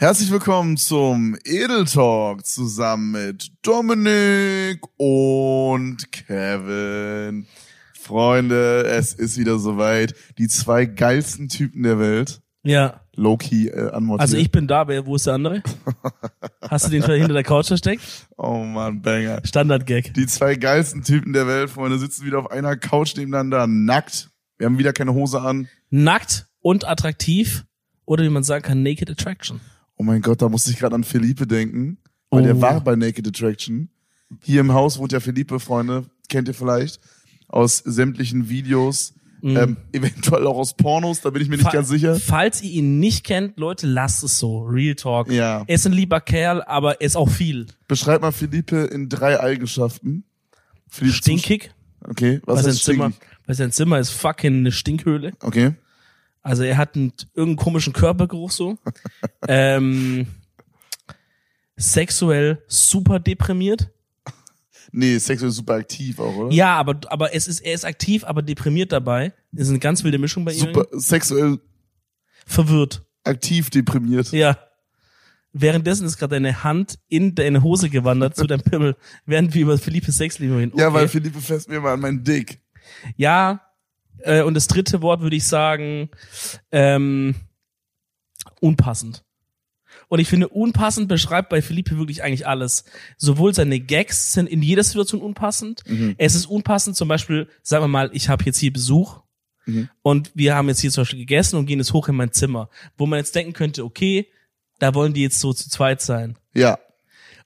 Herzlich willkommen zum Edel Talk zusammen mit Dominik und Kevin. Freunde, es ist wieder soweit. Die zwei geilsten Typen der Welt. Ja. Low-key äh, anmoderiert. Also ich bin da, wer, wo ist der andere? Hast du den hinter der Couch versteckt? Oh man, Banger. Standard-Gag. Die zwei geilsten Typen der Welt, Freunde, sitzen wieder auf einer Couch nebeneinander, nackt. Wir haben wieder keine Hose an. Nackt und attraktiv. Oder wie man sagen kann, Naked Attraction. Oh mein Gott, da musste ich gerade an Felipe denken. Weil Oh. der war bei Naked Attraction. Hier im Haus wohnt ja Felipe, Freunde. Kennt ihr vielleicht? Aus sämtlichen Videos. Ähm, eventuell auch aus Pornos, da bin ich mir nicht Fa- ganz sicher. Falls ihr ihn nicht kennt, Leute, lasst es so. Real Talk. Ja. Er ist ein lieber Kerl, aber er ist auch viel. Beschreib mal Felipe in drei Eigenschaften. Die Stinkig. Okay, was heißt Zimmer, weil sein Zimmer ist fucking eine Stinkhöhle. Okay. Also er hat einen irgendeinen komischen Körpergeruch so. ähm, sexuell super deprimiert. Nee, sexuell super aktiv auch, oder? Ja, aber, aber es ist, er ist aktiv, aber deprimiert dabei. Das ist eine ganz wilde Mischung bei ihm. Super sexuell Verwirrt. aktiv deprimiert. Ja. Währenddessen ist gerade deine Hand in deine Hose gewandert zu deinem Pimmel, während wir über Philippe Sexleben reden. Ja, Okay. weil Felipe fässt mir mal an meinen Dick. Ja, äh, und das dritte Wort würde ich sagen, ähm, unpassend. Und ich finde, unpassend beschreibt bei Philippe wirklich eigentlich alles. Sowohl seine Gags sind in jeder Situation unpassend. Es ist unpassend, zum Beispiel, sagen wir mal, ich habe jetzt hier Besuch und wir haben jetzt hier zum Beispiel gegessen und gehen jetzt hoch in mein Zimmer, wo man jetzt denken könnte, okay, da wollen die jetzt so zu zweit sein. Ja.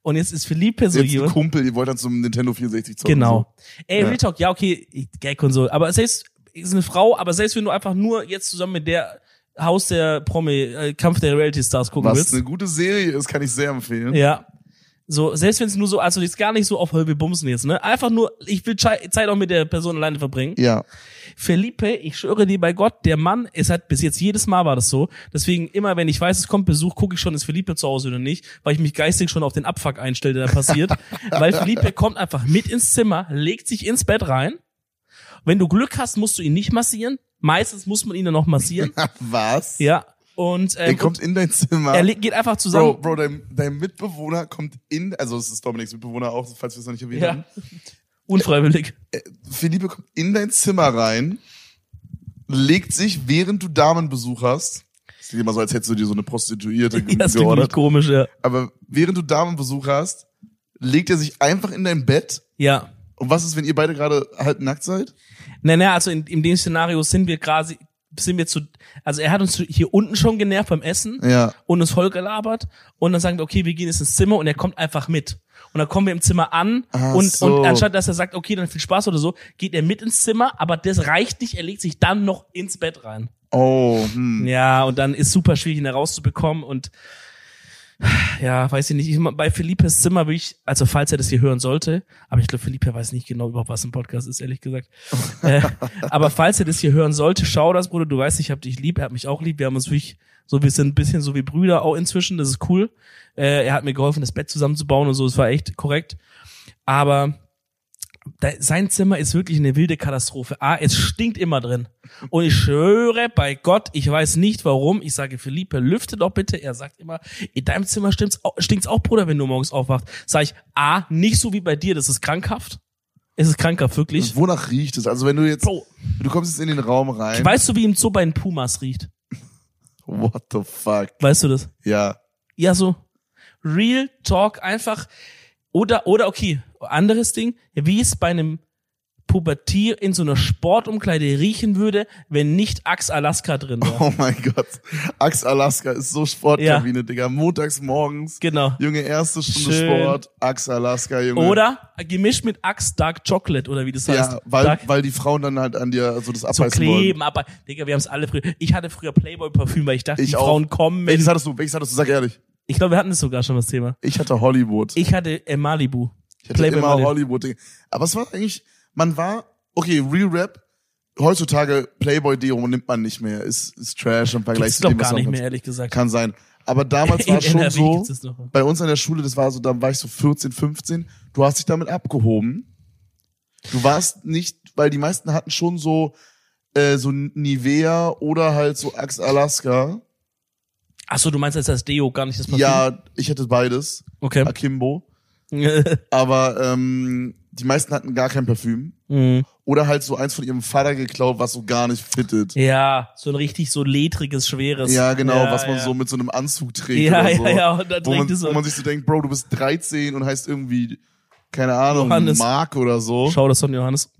Und jetzt ist Philippe so Jetzt jemand. Kumpel, ihr wollt dann zum Nintendo 64 zocken. Genau. Ey, Ja. Real Talk, ja, okay, Gag und so. Aber selbst, ist eine Frau, aber selbst wenn du einfach nur jetzt zusammen mit der Haus der Promi, äh, Kampf der Reality Stars gucken Was willst. eine gute Serie ist, kann ich sehr empfehlen. Ja. So, selbst wenn es nur so, also jetzt gar nicht so auf wir bumsen jetzt, ne? Einfach nur, ich will Zeit auch mit der Person alleine verbringen. Ja. Felipe, ich schwöre dir bei Gott, der Mann, es hat bis jetzt jedes Mal war das so. Deswegen immer, wenn ich weiß, es kommt Besuch, gucke ich schon, ist Felipe zu Hause oder nicht, weil ich mich geistig schon auf den Abfuck einstelle, der da passiert. weil Felipe kommt einfach mit ins Zimmer, legt sich ins Bett rein. Wenn du Glück hast, musst du ihn nicht massieren. Meistens muss man ihn dann noch massieren. Was? ja. Und Er ähm, kommt in dein Zimmer. er geht einfach zusammen. Bro, Bro, dein, dein Mitbewohner kommt in, also es ist Dominiks Mitbewohner auch, falls wir es noch nicht erwähnt ja. haben. Unfreiwillig. Felipe kommt in dein Zimmer rein, legt sich, während du Damenbesuch hast. Das klingt immer so, als hättest du dir so eine Prostituierte Ja, das geordert. komisch, ja. Aber während du Damenbesuch hast, legt er sich einfach in dein Bett. Ja. Und was ist, wenn ihr beide gerade halb nackt seid? Nein, nein, also in, in dem Szenario sind wir quasi, sind wir zu, also er hat uns hier unten schon genervt beim Essen Ja. und uns voll gelabert und dann sagen wir, okay, wir gehen jetzt ins Zimmer und er kommt einfach mit. Und dann kommen wir im Zimmer an Ach und, so. und anstatt dass er sagt, okay, dann viel Spaß oder so, geht er mit ins Zimmer, aber das reicht nicht, er legt sich dann noch ins Bett rein. Oh, hm. Ja, und dann ist super schwierig, ihn da rauszubekommen und ja, weiß ich nicht. Ich, bei Felipes Zimmer will ich, also falls er das hier hören sollte, aber ich glaube, Felipe weiß nicht genau überhaupt, was ein Podcast ist, ehrlich gesagt. äh, aber falls er das hier hören sollte, schau das, Bruder, du weißt, ich hab dich lieb, er hat mich auch lieb, wir haben uns wirklich, so, wir sind ein bisschen so wie Brüder auch inzwischen, das ist cool. Äh, er hat mir geholfen, das Bett zusammenzubauen und so, es war echt korrekt. Aber sein Zimmer ist wirklich eine wilde Katastrophe. A, es stinkt immer drin. Und ich schwöre bei Gott, ich weiß nicht warum. Ich sage, Philippe, lüfte doch bitte. Er sagt immer, in deinem Zimmer stinkt's auch, stinkt's auch, Bruder, wenn du morgens aufwachst. Sag ich, A, nicht so wie bei dir, das ist krankhaft. Es ist krankhaft, wirklich. Wonach riecht es? Also wenn du jetzt, Bro, du kommst jetzt in den Raum rein. weißt du, wie im Zoo bei den Pumas riecht? What the fuck? Weißt du das? Ja. Ja, so. Real Talk einfach. Oder, oder okay, anderes Ding, wie es bei einem Pubertier in so einer Sportumkleide riechen würde, wenn nicht Axe Alaska drin wäre. Oh mein Gott. Axe Alaska ist so Sportkabine, Digga. Montags morgens. Genau. Junge, erste Stunde Schön. Sport. Axe Alaska, Junge. Oder gemischt mit Axe Dark Chocolate oder wie das heißt. Ja, weil, Dark, weil die Frauen dann halt an dir so das so abbeißen wollen. kleben, aber Digga, wir haben es alle früher. Ich hatte früher Playboy Parfüm, weil ich dachte, Ich die auch. Frauen kommen Welches hattest du? Welches hattest du? Sag ehrlich. Ich glaube, wir hatten das sogar schon das Thema. Ich hatte Hollywood. Ich hatte äh, Malibu. Ich hatte Playboy immer Malibu. Hollywood. Digga. Aber es war eigentlich, man war, okay, Real Rap, heutzutage Playboy-Deo nimmt man nicht mehr. Ist, ist Trash im Vergleich zu dem, was gar nicht mehr, ehrlich gesagt. Kann sein. Aber damals war es schon so, bei uns an der Schule, das war so, da war ich so 14, 15, du hast dich damit abgehoben. Du warst nicht, weil die meisten hatten schon so, äh, so Nivea oder halt so Axe Alaska. Ach so, du meinst jetzt das Deo, gar nicht das Parfüm? Ja, ich hätte beides. Okay. Akimbo. Aber ähm, die meisten hatten gar kein Parfüm. Mhm. Oder halt so eins von ihrem Vater geklaut, was so gar nicht fittet. ja, so ein richtig so ledriges, schweres. Ja, genau, Ja, was man ja. so mit so einem Anzug trägt Ja, oder ja, so. ja, und dann wo, man, trägt es so- wo man sich so denkt, Bro, du bist 13 und heißt irgendwie, keine Ahnung, Johannes. Mark oder so. Schau das von Johannes.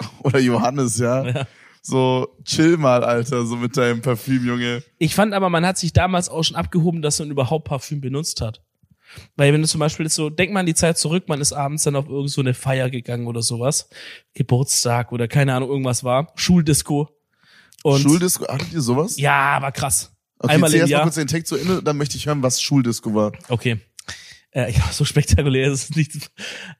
Oder Johannes, ja. Ja. So, chill mal, Alter, so mit deinem Parfüm, Junge. Ich fand aber, man hat sich damals auch schon abgehoben, dass man überhaupt Parfüm benutzt hat. Weil wenn du zum Beispiel so, denk mal an die Zeit zurück, man ist abends dann auf irgend so eine Feier gegangen oder sowas. Geburtstag oder keine Ahnung, irgendwas war. Schuldisco. Und Schuldisco, hattet ihr sowas? Ja, war krass. Okay, Einmal im erst mal kurz den Text zu Ende, dann möchte ich hören, was Schuldisco war. Okay. Äh, ja, so spektakulär ist es nicht.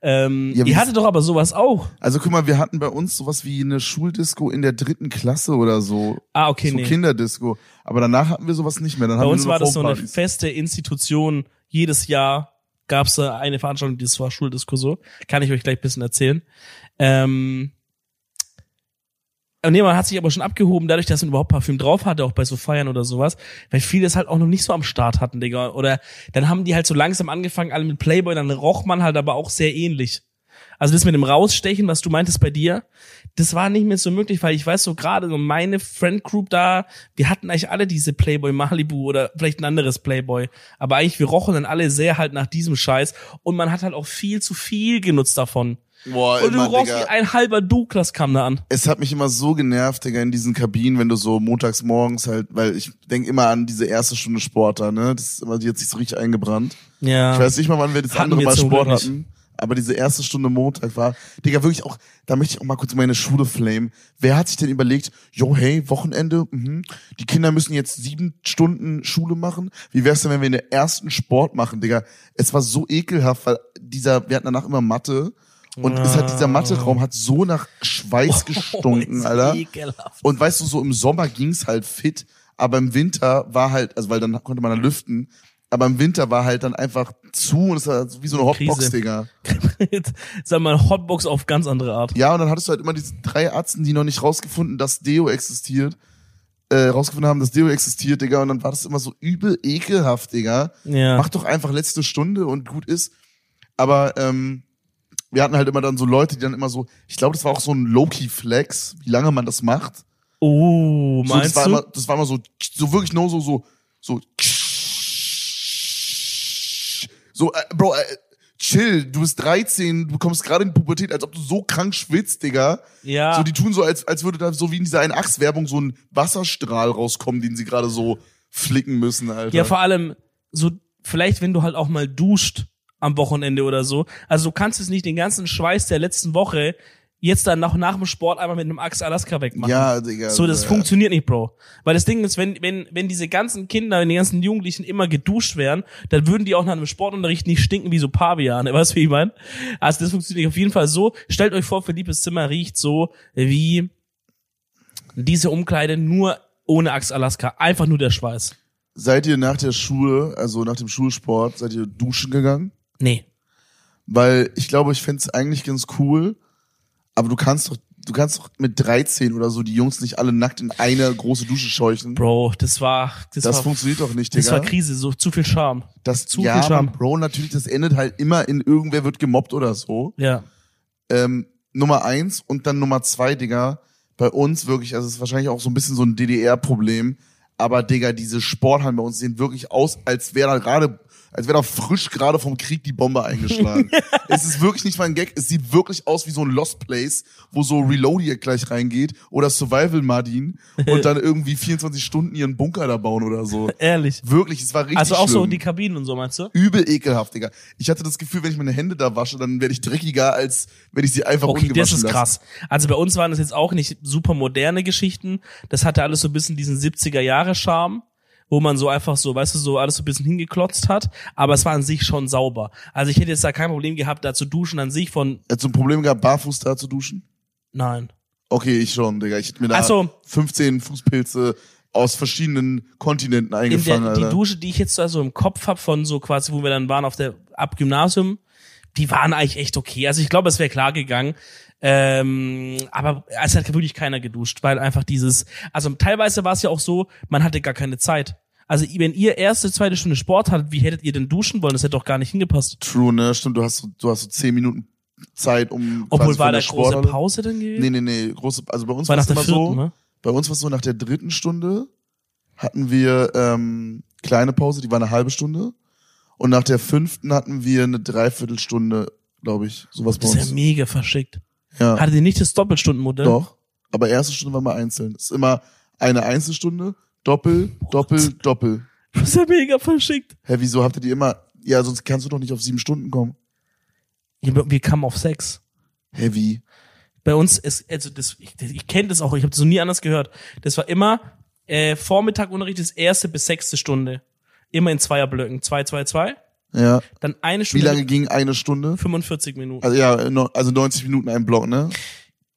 Ähm, Ja, ihr hattet doch aber sowas auch. Also guck mal, wir hatten bei uns sowas wie eine Schuldisco in der dritten Klasse oder so. Ah, okay, so nee. Kinderdisco. Aber danach hatten wir sowas nicht mehr. Dann Bei haben uns war das so eine feste Institution. Jedes Jahr gab es eine Veranstaltung, das war Schuldisco so. Kann ich euch gleich ein bisschen erzählen. Ähm, und nee, man hat sich aber schon abgehoben, dadurch, dass man überhaupt Parfüm drauf hatte, auch bei so Feiern oder sowas, weil viele es halt auch noch nicht so am Start hatten, Digga. Oder dann haben die halt so langsam angefangen, alle mit Playboy, dann roch man halt aber auch sehr ähnlich. Also das mit dem Rausstechen, was du meintest bei dir, das war nicht mehr so möglich, weil ich weiß so gerade so meine Friend Group da, wir hatten eigentlich alle diese Playboy Malibu oder vielleicht ein anderes Playboy, aber eigentlich wir rochen dann alle sehr halt nach diesem Scheiß und man hat halt auch viel zu viel genutzt davon. Boah, Und du immer, rochst Digga. wie ein halber Douglas kam da an. Es hat mich immer so genervt, Digga, in diesen Kabinen, wenn du so montags morgens halt, weil ich denk immer an diese erste Stunde Sport da, ne? Das ist immer, die hat sich so richtig eingebrannt. Ja. Ich weiß nicht mal, wann wir das Hatten andere wir Mal Sport Glück nicht. hatten. Aber diese erste Stunde Montag war, Digga, wirklich auch, da möchte ich auch mal kurz meine Schule flame. Wer hat sich denn überlegt, yo, hey, Wochenende, mhm, die Kinder müssen jetzt sieben Stunden Schule machen? Wie wär's denn, wenn wir in der ersten Sport machen, Digga? Es war so ekelhaft, weil dieser, wir hatten danach immer Mathe. Und es hat, dieser Mathe-Raum hat so nach Schweiß gestunken, ist Alter. Ekelhaft. Und weißt du, so im Sommer ging's halt fit, aber im Winter war halt, also weil dann konnte man dann lüften, aber im Winter war halt dann einfach zu und es war wie so eine Hotbox. Digga. Sag mal, Hotbox auf ganz andere Art. Ja, und dann hattest du halt immer diese drei Ärzten, die noch nicht rausgefunden, dass Deo existiert, äh, rausgefunden haben, dass Deo existiert, Digga, und dann war das immer so übel ekelhaft, Digga. Ja. Mach doch einfach letzte Stunde und gut ist. Aber ähm, wir hatten halt immer dann so Leute, die dann immer so, ich glaube, das war auch so ein Low-Key-Flex, wie lange man das macht. Oh, So, meinst das war du? Immer, das war immer so, so wirklich nur so, so, so, so, äh, Bro, äh, chill, du bist 13, du kommst gerade in die Pubertät, als ob du so krank schwitzt, Digga. Ja. So, die tun so, als, als würde da so wie in dieser einen Achswerbung so ein Wasserstrahl rauskommen, den sie gerade so flicken müssen, Alter. Ja, vor allem so vielleicht wenn du halt auch mal duscht am Wochenende oder so. Also du kannst es nicht den ganzen Schweiß der letzten Woche jetzt dann nach, nach dem Sport einmal mit einem Axe Alaska wegmachen. ja, Digga. So, das äh, funktioniert nicht, Bro. Weil das Ding ist, wenn, wenn, wenn diese ganzen Kinder, wenn die ganzen Jugendlichen immer geduscht wären, dann würden die auch nach einem Sportunterricht nicht stinken wie so Paviane. Weißt du, wie ich meine? Also das funktioniert auf jeden Fall so. Stellt euch vor, Philippes Zimmer riecht so wie diese Umkleide nur ohne Axe Alaska. Einfach nur der Schweiß. Seid ihr nach der Schule, also nach dem Schulsport, seid ihr duschen gegangen? Nee. Weil ich glaube, ich fänd's eigentlich ganz cool, aber du kannst doch, du kannst doch mit 13 oder so die Jungs nicht alle nackt in eine große Dusche scheuchen. Bro, das war, das, das war, funktioniert doch nicht, Digga. das war Krise, so zu viel Charme. das zu ja, viel Charme. Bro, natürlich, das endet halt immer in irgendwer wird gemobbt oder so. Ja. Ähm, Nummer eins und dann Nummer zwei, Digga, bei uns wirklich, also es ist wahrscheinlich auch so ein bisschen so ein DDR-Problem, aber Digga, diese Sporthallen bei uns sehen wirklich aus, als wäre da gerade, als wäre da frisch gerade vom Krieg die Bombe eingeschlagen. es ist wirklich nicht mal ein Gag, es sieht wirklich aus wie so ein Lost Place, wo so Reloadier gleich reingeht oder Survival Martin und dann irgendwie 24 Stunden ihren Bunker da bauen oder so. Ehrlich. Wirklich, es war richtig Also auch so schlimm. die Kabinen und so, meinst du? Übel ekelhaft, Digga. Ich hatte das Gefühl, wenn ich meine Hände da wasche, dann werde ich dreckiger, als wenn ich sie einfach Okay, das ungewaschen ist lasse. krass. Also bei uns waren das jetzt auch nicht super moderne Geschichten. Das hatte alles so ein bisschen diesen 70er Jahre Charme, wo man so einfach so, weißt du, so alles so ein bisschen hingeklotzt hat. Aber es war an sich schon sauber. Also ich hätte jetzt da kein Problem gehabt, da zu duschen an sich von, Hättest du ein Problem gehabt, barfuß da zu duschen? nein. Okay, ich schon, Digga. Ich hätte mir da Ach so. 15 Fußpilze aus verschiedenen Kontinenten In eingefangen, der, die. Dusche, die ich jetzt so also im Kopf hab von so quasi, wo wir dann waren auf der ab Gymnasium, die waren eigentlich echt okay. Also ich glaube, es wäre klar gegangen. Ähm, aber es hat wirklich keiner geduscht, weil einfach dieses, also teilweise war es ja auch so, man hatte gar keine Zeit. Also wenn ihr erste, zweite Stunde Sport hattet, wie hättet ihr denn duschen wollen? Das hätte doch gar nicht hingepasst. True, ne? Stimmt, du hast du hast so zehn Minuten Zeit, um Obwohl war da der große Pause dann gewesen? Nee, nee, nee, große, also bei uns War es immer vierten, so, ne? bei uns war es so, nach der dritten Stunde hatten wir ähm, kleine Pause, die war eine halbe Stunde. Und nach der fünften hatten wir eine Dreiviertelstunde, glaube ich, sowas bei Das ist uns. ja mega verschickt. Ja, Hattet ihr nicht das Doppelstundenmodell? doch. Aber erste Stunde war mal einzeln. Es ist immer eine Einzelstunde, Doppel, Doppel, Doppel. Das ist ja mega verschickt. Hä, wieso habt ihr die immer? Ja, sonst kannst du doch nicht auf sieben Stunden kommen. Ja, Wir kamen auf sechs. Hä, wie? Bei uns ist, also das, ich, ich kenne das auch, ich habe das noch nie anders gehört. Das war immer äh, Vormittagunterricht ist erste bis sechste Stunde. Immer in Zweierblöcken. Zwei, zwei, zwei. Ja. Dann eine Wie Stunde. lange ging eine Stunde? 45 Minuten. Also ja, no- also 90 Minuten ein Block, ne?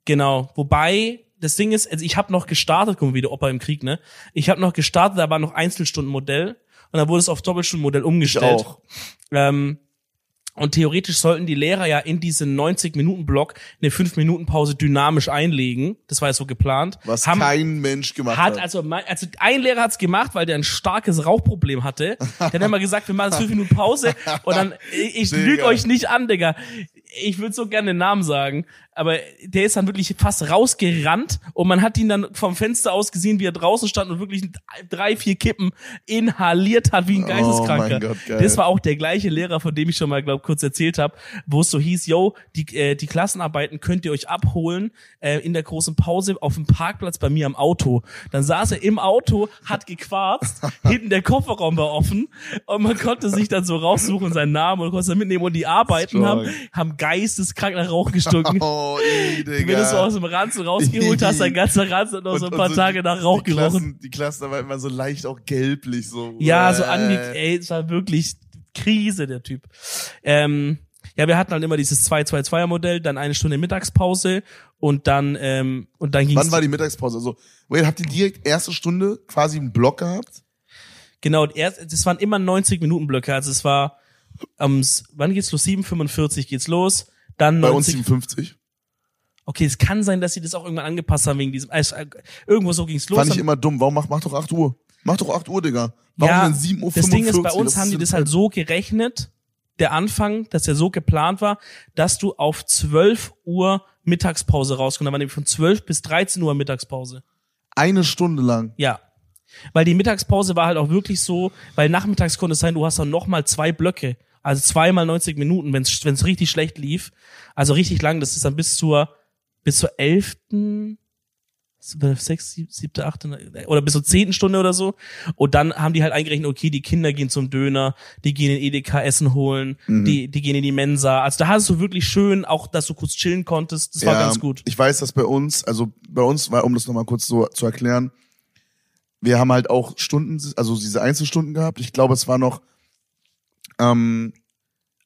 Genau. Wobei, das Ding ist, also ich habe noch gestartet, guck mal wieder Opa im Krieg, ne? Ich habe noch gestartet, da war noch Einzelstundenmodell und dann wurde es auf Doppelstundenmodell Ich umgestellt. auch. Ähm, und theoretisch sollten die Lehrer ja in diesen 90-Minuten-Block eine 5-Minuten-Pause dynamisch einlegen. Das war ja so geplant. Was Haben, kein Mensch gemacht hat, hat. also, mein- also ein Lehrer hat's gemacht, weil der ein starkes Rauchproblem hatte. Der hat immer gesagt, wir machen jetzt fünf Minuten Pause und dann, ich, ich lüge euch nicht an, Digga. Ich würde so gerne den Namen sagen, aber der ist dann wirklich fast rausgerannt und man hat ihn dann vom Fenster aus gesehen, wie er draußen stand und wirklich drei, vier Kippen inhaliert hat wie ein Geisteskranker. Oh Gott, das war auch der gleiche Lehrer, von dem ich schon mal, glaube kurz erzählt habe, wo es so hieß, yo, die, äh, die Klassenarbeiten könnt ihr euch abholen äh, in der großen Pause auf dem Parkplatz bei mir am Auto. Dann saß er im Auto, hat gequarzt, hinten der Kofferraum war offen und man konnte sich dann so raussuchen, seinen Namen und konnte mitnehmen und die Arbeiten Strong. haben, haben geisteskrank nach Rauch gestunken. Oh, ey, Digga. Wenn du so aus dem Ranzen rausgeholt hast, dein ganzer Ranzen hat noch so ein paar so Tage die- nach Rauch die gerochen. Klassen, die Klassen war immer so leicht auch gelblich, so. Ja, so ange, ey, es war wirklich Krise, der Typ. Ähm, ja, wir hatten halt immer dieses 2-2-2er-Modell, dann eine Stunde Mittagspause und dann, ähm, und dann ging's. Wann war die Mittagspause? Also, wait, habt ihr direkt erste Stunde quasi einen Block gehabt? Genau, erst, das waren immer 90 Minuten Blöcke, also es war, ähm, wann geht's los? 7,45 geht's los, dann Bei uns 90. 57. Okay, es kann sein, dass sie das auch irgendwann angepasst haben wegen diesem, also, irgendwo so ging's los. Fand ich immer dumm. Warum mach, mach doch 8 Uhr? Mach doch 8 Uhr, Digga. Warum ja, denn 7 Uhr? das Ding ist, bei 45? uns haben die das halt so gerechnet, der Anfang, dass der so geplant war, dass du auf 12 Uhr Mittagspause rauskommst. Da war nämlich von 12 bis 13 Uhr Mittagspause. Eine Stunde lang. Ja. Weil die Mittagspause war halt auch wirklich so, weil nachmittags konnte es sein, du hast dann nochmal zwei Blöcke. Also zweimal 90 Minuten, wenn es richtig schlecht lief. Also richtig lang, das ist dann bis zur, bis zur elften, sechs, sieb- siebte, achte, oder bis zur zehnten Stunde oder so. Und dann haben die halt eingerechnet, okay, die Kinder gehen zum Döner, die gehen in Edeka Essen holen, Mhm. die, die gehen in die Mensa. Also da hast du wirklich schön, auch, dass du kurz chillen konntest. Das war ganz gut. Ich weiß, dass bei uns, also bei uns war, um das nochmal kurz so zu erklären, wir haben halt auch Stunden, also diese Einzelstunden gehabt. Ich glaube, es war noch, ähm,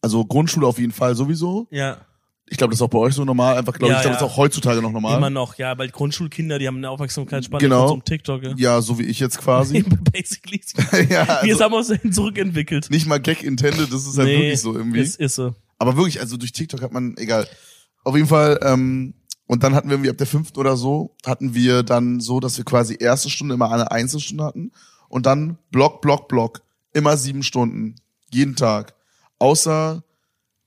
also Grundschule auf jeden Fall sowieso. Ja. Ich glaube, das ist auch bei euch so normal. Einfach, glaube Ja, ich, glaube, ja. das ist auch heutzutage noch normal. Immer noch, ja, weil Grundschulkinder, die haben eine Aufmerksamkeitsspanne Genau. von so einem TikTok. Ja. Ja, so wie ich jetzt quasi. Basically. ja, Wir also haben uns dahin zurückentwickelt. nicht mal Gag intended, das ist halt wirklich so irgendwie. Das ist so. Aber wirklich, also durch TikTok hat man, egal. Auf jeden Fall, ähm, und dann hatten wir irgendwie ab der fünften oder so, hatten wir dann so, dass wir quasi erste Stunde immer eine Einzelstunde hatten und dann Block, Block, Block. Immer sieben Stunden. Jeden Tag. Außer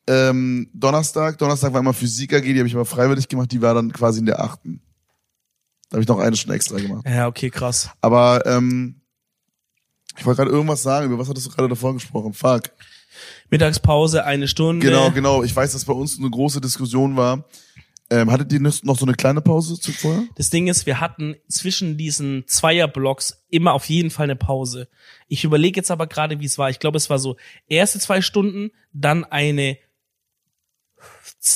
ähm, Donnerstag. Donnerstag war immer Physik AG, die habe ich aber freiwillig gemacht, die war dann quasi in der achten. Da habe ich noch eine Stunde extra gemacht. Ja, okay, krass. Aber ähm, ich wollte gerade irgendwas sagen, über was hattest du gerade davor gesprochen? Fuck. Mittagspause, eine Stunde. Genau, genau. Ich weiß, dass bei uns eine große Diskussion war. Ähm, hattet ihr noch so eine kleine Pause zuvor? Das Ding ist, wir hatten zwischen diesen Zweierblocks immer auf jeden Fall eine Pause. Ich überlege jetzt aber gerade, wie es war. Ich glaube, es war so erste zwei Stunden, dann eine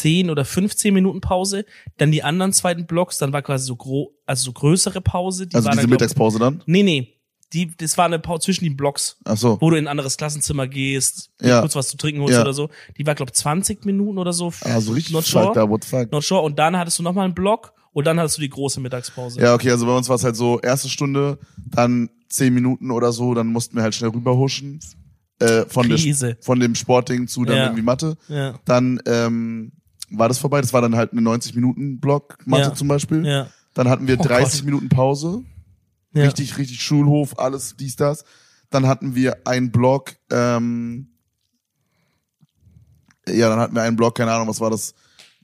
10 oder 15 Minuten Pause, dann die anderen zweiten Blocks, dann war quasi so gro also so größere Pause. Die Also war diese dann, glaub, Mittagspause dann? Nee, nee. Die, das war eine Pause zwischen den Blocks. Ach so. wo du in ein anderes Klassenzimmer gehst, Ja. kurz was zu trinken holst Ja. oder so. Die war, glaube 20 Minuten oder so. Ah, so richtig Not sure. da, what the fuck. Not sure. Und dann hattest du nochmal einen Block und dann hattest du die große Mittagspause. Ja, okay, also bei uns war es halt so, erste Stunde, dann zehn Minuten oder so, dann mussten wir halt schnell rüberhuschen. Äh, von, der, Krise. von dem Sportding zu dann Ja. irgendwie Mathe. Ja. Dann ähm, war das vorbei. Das war dann halt eine 90-Minuten-Block, Mathe Ja. zum Beispiel. Ja. Dann hatten wir Oh 30 Gott. Minuten Pause. Ja. Richtig, richtig Schulhof, alles, dies, das. Dann hatten wir einen Block, ähm, ja, dann hatten wir einen Block, keine Ahnung, was war das?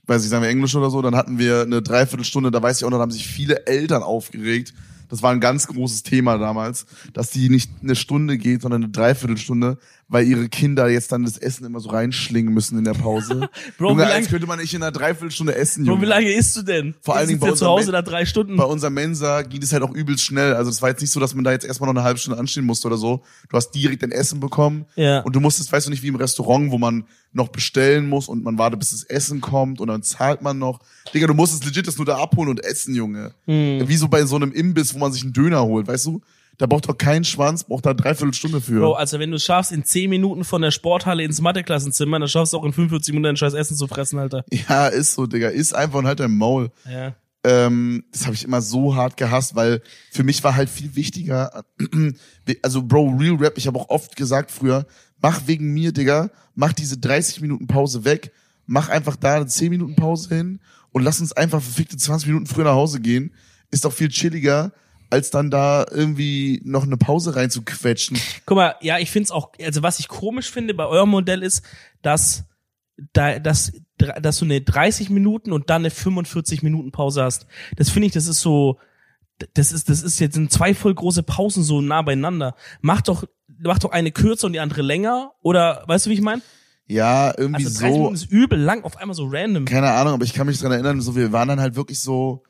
Weiß ich, sagen wir Englisch oder so. Dann hatten wir eine Dreiviertelstunde, da weiß ich auch noch, da haben sich viele Eltern aufgeregt. Das war ein ganz großes Thema damals, dass die nicht eine Stunde geht, sondern eine Dreiviertelstunde, weil ihre Kinder jetzt dann das Essen immer so reinschlingen müssen in der Pause. Bro, Junge, wie lang- als könnte man nicht in einer Dreiviertelstunde essen, Bro, Junge. wie lange isst du denn? Vor allen Dingen bei zu Hause unserem da drei Stunden. bei unserer Mensa ging es halt auch übelst schnell. Also es war jetzt nicht so, dass man da jetzt erstmal noch eine halbe Stunde anstehen musste oder so. Du hast direkt dein Essen bekommen Ja. und du musstest, weißt du nicht, wie im Restaurant, wo man noch bestellen muss und man wartet, bis das Essen kommt und dann zahlt man noch. Digga, du musstest legit das nur da abholen und essen, Junge. Hm. Wie so bei so einem Imbiss, wo man sich einen Döner holt, weißt du? Da braucht doch kein Schwanz, braucht da dreiviertel Stunde für. Bro, also wenn du es schaffst, in 10 Minuten von der Sporthalle ins Matheklassenzimmer, dann schaffst du auch in 45 Minuten dein scheiß Essen zu fressen, Alter. Ja, ist so, Digga. Ist einfach und halt dein Maul. Ja. ähm, das habe ich immer so hart gehasst, weil für mich war halt viel wichtiger, also Bro, Real Rap, ich habe auch oft gesagt früher, mach wegen mir, Digga, mach diese 30 Minuten Pause weg, mach einfach da eine 10 Minuten Pause hin und lass uns einfach verfickte 20 Minuten früher nach Hause gehen. Ist doch viel chilliger, als dann da irgendwie noch eine Pause reinzuquetschen. Guck mal, ja, ich find's auch, also was ich komisch finde bei eurem Modell ist, dass da, dass, dass du eine 30 Minuten und dann eine 45 Minuten Pause hast. Das finde ich, das ist so, das ist, das ist jetzt sind zwei voll große Pausen so nah beieinander. Mach doch, mach doch eine kürzer und die andere länger. Oder weißt du, wie ich meine? Ja, irgendwie Also 30 so. Minuten ist übel lang, auf einmal so random. keine Ahnung, aber ich kann mich dran erinnern, so wir waren dann halt wirklich so.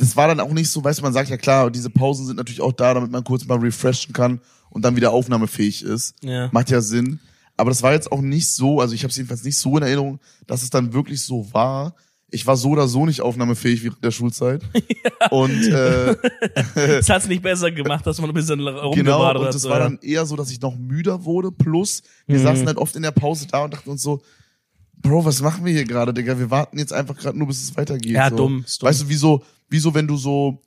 Das war dann auch nicht so, weißt du, man sagt ja klar, diese Pausen sind natürlich auch da, damit man kurz mal refreshen kann und dann wieder aufnahmefähig ist. Ja. Macht ja Sinn. Aber das war jetzt auch nicht so, also ich habe es jedenfalls nicht so in Erinnerung, dass es dann wirklich so war. Ich war so oder so nicht aufnahmefähig während der Schulzeit. Und äh, Das hat's nicht besser gemacht, dass man ein bisschen genau, rumgebadet und hat. es war ja. dann eher so, dass ich noch müder wurde. Plus, wir Mhm. saßen halt oft in der Pause da und dachten uns so, Bro, was machen wir hier gerade, Digga? Wir warten jetzt einfach gerade nur, bis es weitergeht. Ja, so. dumm, dumm. Weißt du, wieso, wieso, wenn du so,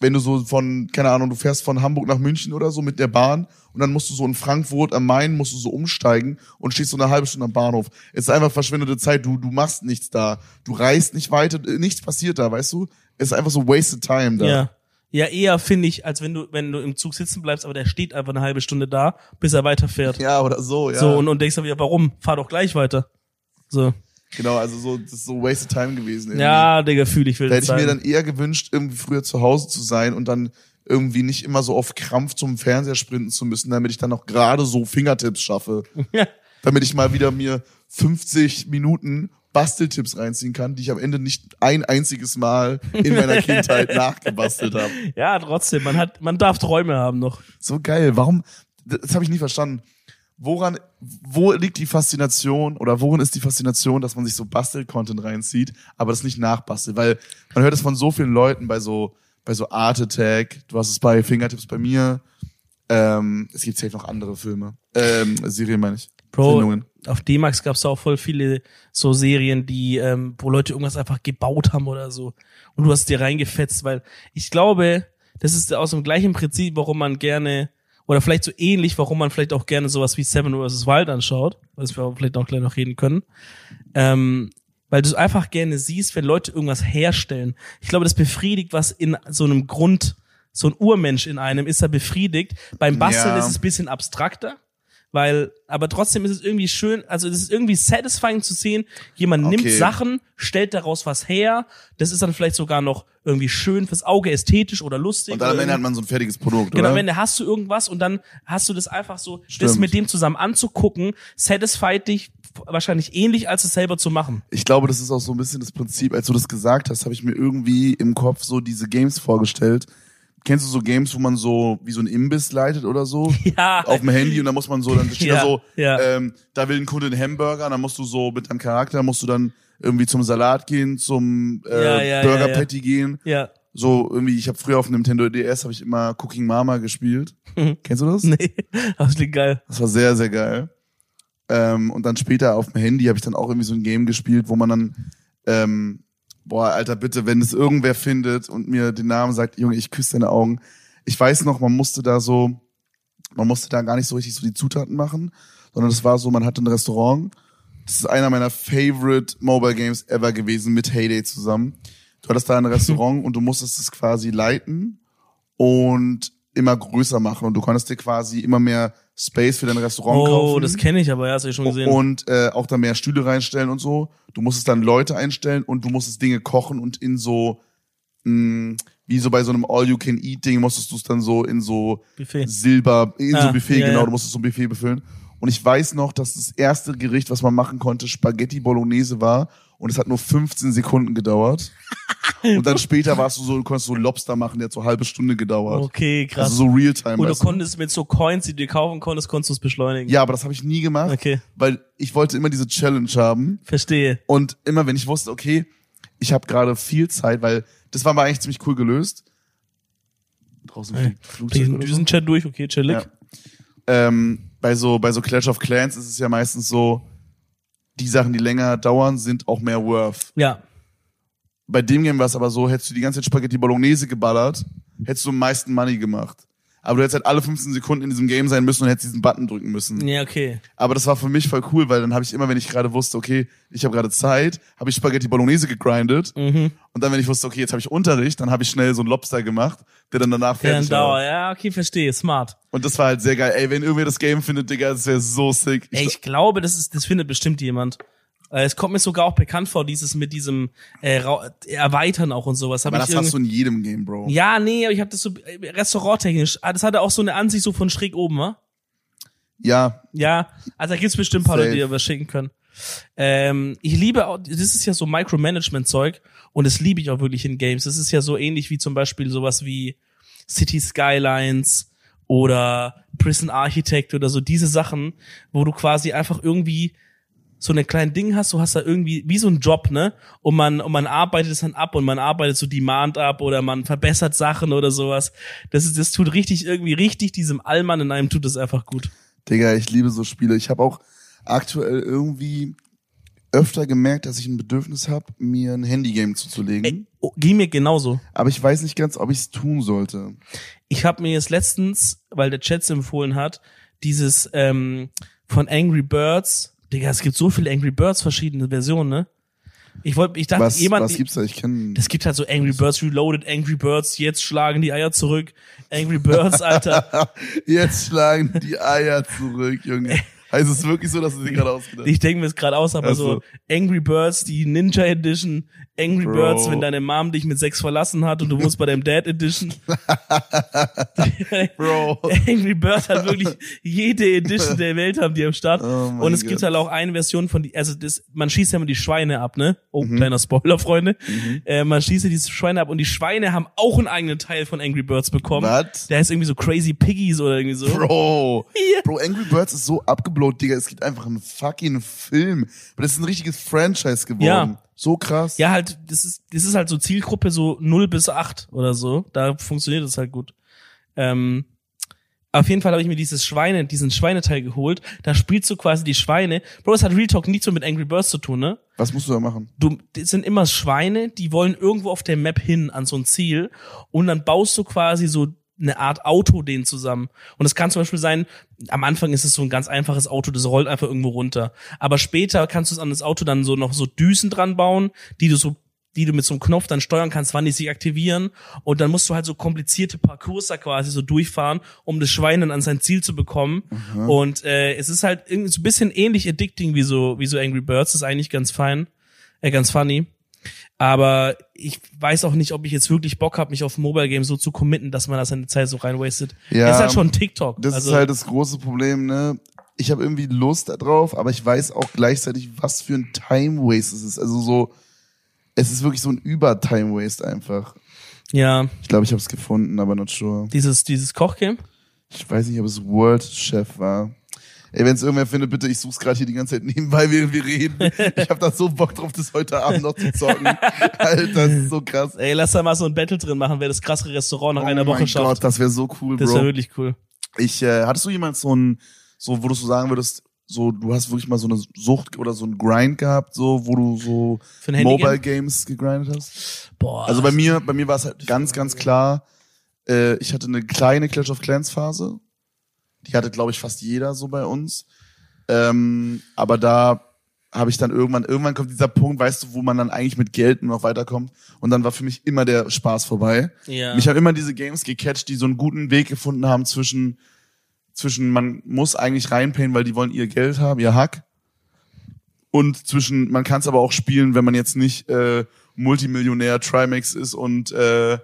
wenn du so von, keine Ahnung, du fährst von Hamburg nach München oder so mit der Bahn und dann musst du so in Frankfurt am Main, musst du so umsteigen und stehst so eine halbe Stunde am Bahnhof. Es ist einfach verschwendete Zeit, du, du machst nichts da. Du reist nicht weiter, nichts passiert da, weißt du? Es ist einfach so wasted time da. Ja. Ja, eher finde ich, als wenn du, wenn du im Zug sitzen bleibst, aber der steht einfach eine halbe Stunde da, bis er weiterfährt. Ja, oder so, ja. So, und, und denkst dann wieder, warum? Fahr doch gleich weiter. So. Genau, also so, das ist so wasted time gewesen. irgendwie. Ja, Digga, fühl ich will Da hätte ich mir dann eher gewünscht, irgendwie früher zu Hause zu sein und dann irgendwie nicht immer so auf Krampf zum Fernseher sprinten zu müssen, damit ich dann noch gerade so Fingertipps schaffe. Ja. damit ich mal wieder mir 50 Minuten Basteltipps reinziehen kann, die ich am Ende nicht ein einziges Mal in meiner Kindheit nachgebastelt habe. ja, trotzdem, man hat, man darf Träume haben noch. So geil. Warum? Das habe ich nie verstanden. Woran, wo liegt die Faszination oder worin ist die Faszination, dass man sich so Bastel-Content reinzieht, aber das nicht nachbastelt? Weil man hört es von so vielen Leuten bei so, bei so Art Attack, du hast es bei Fingertips bei mir, ähm, es gibt safe noch andere Filme, ähm, Serien meine ich, Bro, Sendungen. auf D-Max gab's da auch voll viele so Serien, die, ähm, wo Leute irgendwas einfach gebaut haben oder so. Und du hast dir reingefetzt, weil ich glaube, das ist aus dem gleichen Prinzip, warum man gerne, oder vielleicht so ähnlich, warum man vielleicht auch gerne sowas wie Seven vs. Wild anschaut, was wir vielleicht auch gleich noch reden können. Ähm, weil du es einfach gerne siehst, wenn Leute irgendwas herstellen. Ich glaube, das befriedigt, was in so einem Grund, so ein Urmensch in einem ist da befriedigt. Beim Basteln Ja. ist es ein bisschen abstrakter, weil, aber trotzdem ist es irgendwie schön, also es ist irgendwie satisfying zu sehen, jemand nimmt Okay. Sachen, stellt daraus was her, das ist dann vielleicht sogar noch irgendwie schön fürs Auge, ästhetisch oder lustig. Und dann am Ende hat man so ein fertiges Produkt, Genau, oder? am Ende hast du irgendwas und dann hast du das einfach so, das Stimmt. mit dem zusammen anzugucken, satisfied dich wahrscheinlich ähnlich, als es selber zu machen. Ich glaube, das ist auch so ein bisschen das Prinzip. Als du das gesagt hast, habe ich mir irgendwie im Kopf so diese Games vorgestellt. Kennst du so Games, wo man so wie so ein Imbiss leitet oder so? Ja. Auf dem Handy und dann muss man so, dann steht Ja, da so, ja. ähm, da will ein Kunde einen Hamburger, dann musst du so mit deinem Charakter, musst du dann irgendwie zum Salat gehen, zum äh, Ja, Burger. Patty gehen. Ja. So irgendwie, ich habe früher auf dem Nintendo DS habe ich immer Cooking Mama gespielt. Kennst du das? Nee, das klingt geil. Das war sehr, sehr geil. Ähm, und dann später auf dem Handy habe ich dann auch irgendwie so ein Game gespielt, wo man dann, ähm, boah, Alter, bitte, wenn es irgendwer findet und mir den Namen sagt, Junge, ich küsse deine Augen. Ich weiß noch, man musste da so, man musste da gar nicht so richtig so die Zutaten machen, sondern das war so, man hatte ein Restaurant. Das ist einer meiner favorite Mobile Games ever gewesen mit Heyday zusammen. Du hattest da ein Restaurant und du musstest es quasi leiten und immer größer machen und du konntest dir quasi immer mehr Space für dein Restaurant Oh, kaufen. das kenne ich, aber ja, hast du schon gesehen. und äh, auch da mehr Stühle reinstellen und so. Du musstest dann Leute einstellen und du musstest Dinge kochen und in so mh, wie so bei so einem All-You-Can-Eat-Ding musstest du es dann so in so Buffet. Silber, in so Ah, ein Buffet, ja, genau, ja. du musstest so ein Buffet befüllen. Und ich weiß noch, dass das erste Gericht, was man machen konnte, Spaghetti Bolognese war. Und es hat nur 15 Sekunden gedauert. Und dann später warst du so, du konntest so Lobster machen, der hat so eine halbe Stunde gedauert. Okay, krass. Also so Realtime. Und du konntest mit so Coins, die du dir kaufen konntest, konntest du es beschleunigen. Ja, aber das habe ich nie gemacht, Okay. weil ich wollte immer diese Challenge haben. Verstehe. Und immer wenn ich wusste, okay, ich habe gerade viel Zeit, weil das war mal eigentlich ziemlich cool gelöst. Draußen Hey, fliegt Flugzeug Diesen, oder so. durch, okay, chillig. Ja. Ähm, bei so bei so Clash of Clans ist es ja meistens so, die Sachen, die länger dauern, sind auch mehr worth. Ja. Bei dem Game war es aber so, hättest du die ganze Zeit Spaghetti Bolognese geballert, hättest du am meisten Money gemacht. Aber du hättest halt alle 15 Sekunden in diesem Game sein müssen und hättest diesen Button drücken müssen. Ja, okay. Aber das war für mich voll cool, weil dann habe ich immer, wenn ich gerade wusste, okay, ich habe gerade Zeit, habe ich Spaghetti Bolognese gegrindet. Mhm. Und dann, wenn ich wusste, okay, jetzt habe ich Unterricht, dann habe ich schnell so einen Lobster gemacht, der dann danach Ja, dann fertig war. Dauer. Ja, okay, verstehe. Smart. Und das war halt sehr geil. Ey, wenn irgendwer das Game findet, Digga, das wäre so sick. Ey, ich glaube, das ist, das findet bestimmt jemand. Äh, Es kommt mir sogar auch bekannt vor, dieses mit diesem äh, Erweitern auch und sowas. Hab aber ich das hast du in jedem Game, Bro. Ja, nee, aber ich habe das so äh, restauranttechnisch. Ah, Das hatte auch so eine Ansicht so von schräg oben, wa? Ja, Ja, also da gibt's bestimmt ein paar Leute, die was schicken können. Ähm, ich liebe auch, das ist ja so Micromanagement-Zeug und das liebe ich auch wirklich in Games. Das ist ja so ähnlich wie zum Beispiel sowas wie City Skylines oder Prison Architect oder so diese Sachen, wo du quasi einfach irgendwie so ein kleines Ding hast, du hast da irgendwie wie so ein Job, ne? Und man und man arbeitet es dann ab und man arbeitet so Demand ab oder man verbessert Sachen oder sowas. Das ist das tut richtig irgendwie richtig diesem Allmann in einem tut es einfach gut. Digga, ich liebe so Spiele. Ich habe auch aktuell irgendwie öfter gemerkt, dass ich ein Bedürfnis habe, mir ein Handygame zuzulegen. Ey, oh, ging mir genauso. Aber ich weiß nicht ganz, ob ich es tun sollte. Ich habe mir jetzt letztens, weil der Chat empfohlen hat, dieses ähm, von Angry Birds. Digga, es gibt so viele Angry Birds verschiedene Versionen, ne? Ich wollte, ich dachte, Was, jemand, was gibt's da? Ich kenne. das gibt halt so Angry Birds Reloaded, Angry Birds, jetzt schlagen die Eier zurück, Angry Birds, Alter. Jetzt schlagen die Eier zurück, Junge. Heißt es wirklich so, dass du dir gerade ausgedacht hast? Ich denke mir es gerade aus, aber Ach so. Angry Birds, die Ninja Edition, Angry Bro. Birds, wenn deine Mom dich mit sechs verlassen hat und du wohnst bei deinem Dad Edition. Bro. Angry Birds hat wirklich jede Edition der Welt haben die am Start. Oh und es gibt Gott. halt auch eine Version von die, also das, man schießt ja immer die Schweine ab, ne? Oh, Mhm. kleiner Spoiler, Freunde. Äh, man schießt ja diese Schweine ab und die Schweine haben auch einen eigenen Teil von Angry Birds bekommen. Was? Der heißt irgendwie so Crazy Piggies oder irgendwie so. Bro. Ja. Bro, Angry Birds ist so abgeblowt, Digga. Es gibt einfach einen fucking Film. Aber das ist ein richtiges Franchise geworden. Ja. So krass. Ja, halt, das ist, das ist halt so Zielgruppe so 0 bis 8 oder so. Da funktioniert das halt gut. Ähm, auf jeden Fall habe ich mir dieses Schweine, diesen Schweineteil geholt. Da spielst du quasi die Schweine. Bro, das hat Real Talk nichts so mit Angry Birds zu tun, ne? Was musst du da machen? Du, das sind immer Schweine, die wollen irgendwo auf der Map hin an so ein Ziel und dann baust du quasi so eine Art Auto denen zusammen. Und es kann zum Beispiel sein, am Anfang ist es so ein ganz einfaches Auto, das rollt einfach irgendwo runter. Aber später kannst du es an das Auto dann so noch so Düsen dran bauen, die du so die du mit so einem Knopf dann steuern kannst, wann die sich aktivieren. Und dann musst du halt so komplizierte Parcours da quasi so durchfahren, um das Schwein dann an sein Ziel zu bekommen. Und äh, es ist halt irgendwie so ein bisschen ähnlich addicting wie so, wie so Angry Birds. Das ist eigentlich ganz fein, äh, ganz funny. Aber ich weiß auch nicht, ob ich jetzt wirklich Bock habe, mich auf Mobile Game so zu committen, dass man da seine Zeit so reinwastet. Ja, das ist halt schon TikTok. Das also, ist halt das große Problem, ne? Ich habe irgendwie Lust darauf, aber ich weiß auch gleichzeitig, was für ein Time Waste es ist. Also so, es ist wirklich so ein Über-Time Waste einfach. ja, Ich glaube, ich habe es gefunden, aber not sure. dieses, dieses Kochgame. Ich weiß nicht, ob es World Chef war. Ey, wenn es irgendwer findet, bitte, ich such's gerade hier die ganze Zeit nebenbei, während wir reden. Ich habe da so Bock drauf, das heute Abend noch zu zocken. Alter, das ist so krass. Ey, lass da mal so ein Battle drin machen, wer das krassere Restaurant nach einer oh Woche mein schafft. Gott, das wäre so cool, das Bro. wäre wirklich cool. Ich, äh, hattest du jemals so ein, so, wo du so sagen würdest, so, du hast wirklich mal so eine Sucht oder so ein Grind gehabt, so, wo du so Mobile Games gegrindet hast? Boah. Also bei mir, bei mir war es halt ganz, ganz klar, äh, ich hatte eine kleine Clash of Clans Phase. Die hatte, glaube ich, fast jeder so bei uns. Ähm, aber da habe ich dann irgendwann, irgendwann kommt dieser Punkt, weißt du, wo man dann eigentlich mit Geld nur noch weiterkommt. Und dann war für mich immer der Spaß vorbei. Ja. Mich haben immer diese Games gecatcht, die so einen guten Weg gefunden haben zwischen, zwischen man muss eigentlich reinpayen, weil die wollen ihr Geld haben, ihr Hack. Und zwischen, man kann es aber auch spielen, wenn man jetzt nicht äh, Multimillionär Trimax ist und äh,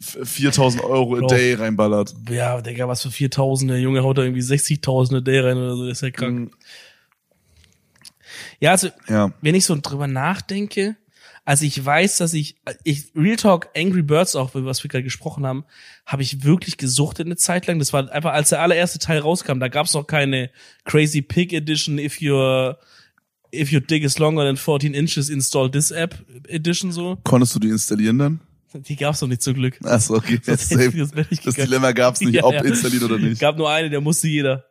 4000 Euro a day reinballert. Ja, Digga, was für 4000, der Junge haut da irgendwie 60.000 a day rein oder so, das ist ja krank. Ja, also, Ja. wenn ich so drüber nachdenke, also ich weiß, dass ich, ich Real Talk Angry Birds auch, was wir gerade gesprochen haben, habe ich wirklich gesuchtet eine Zeit lang. Das war einfach, als der allererste Teil rauskam, da gab's noch keine Crazy Pig Edition, if your if your dick is longer than 14 inches, install this app Edition so. Konntest du die installieren dann? Die gab's noch nicht zum Glück. Achso, okay. Das, das das. Dilemma gab's nicht, Ja, ob ja. installiert oder nicht. Gab nur eine, der musste jeder.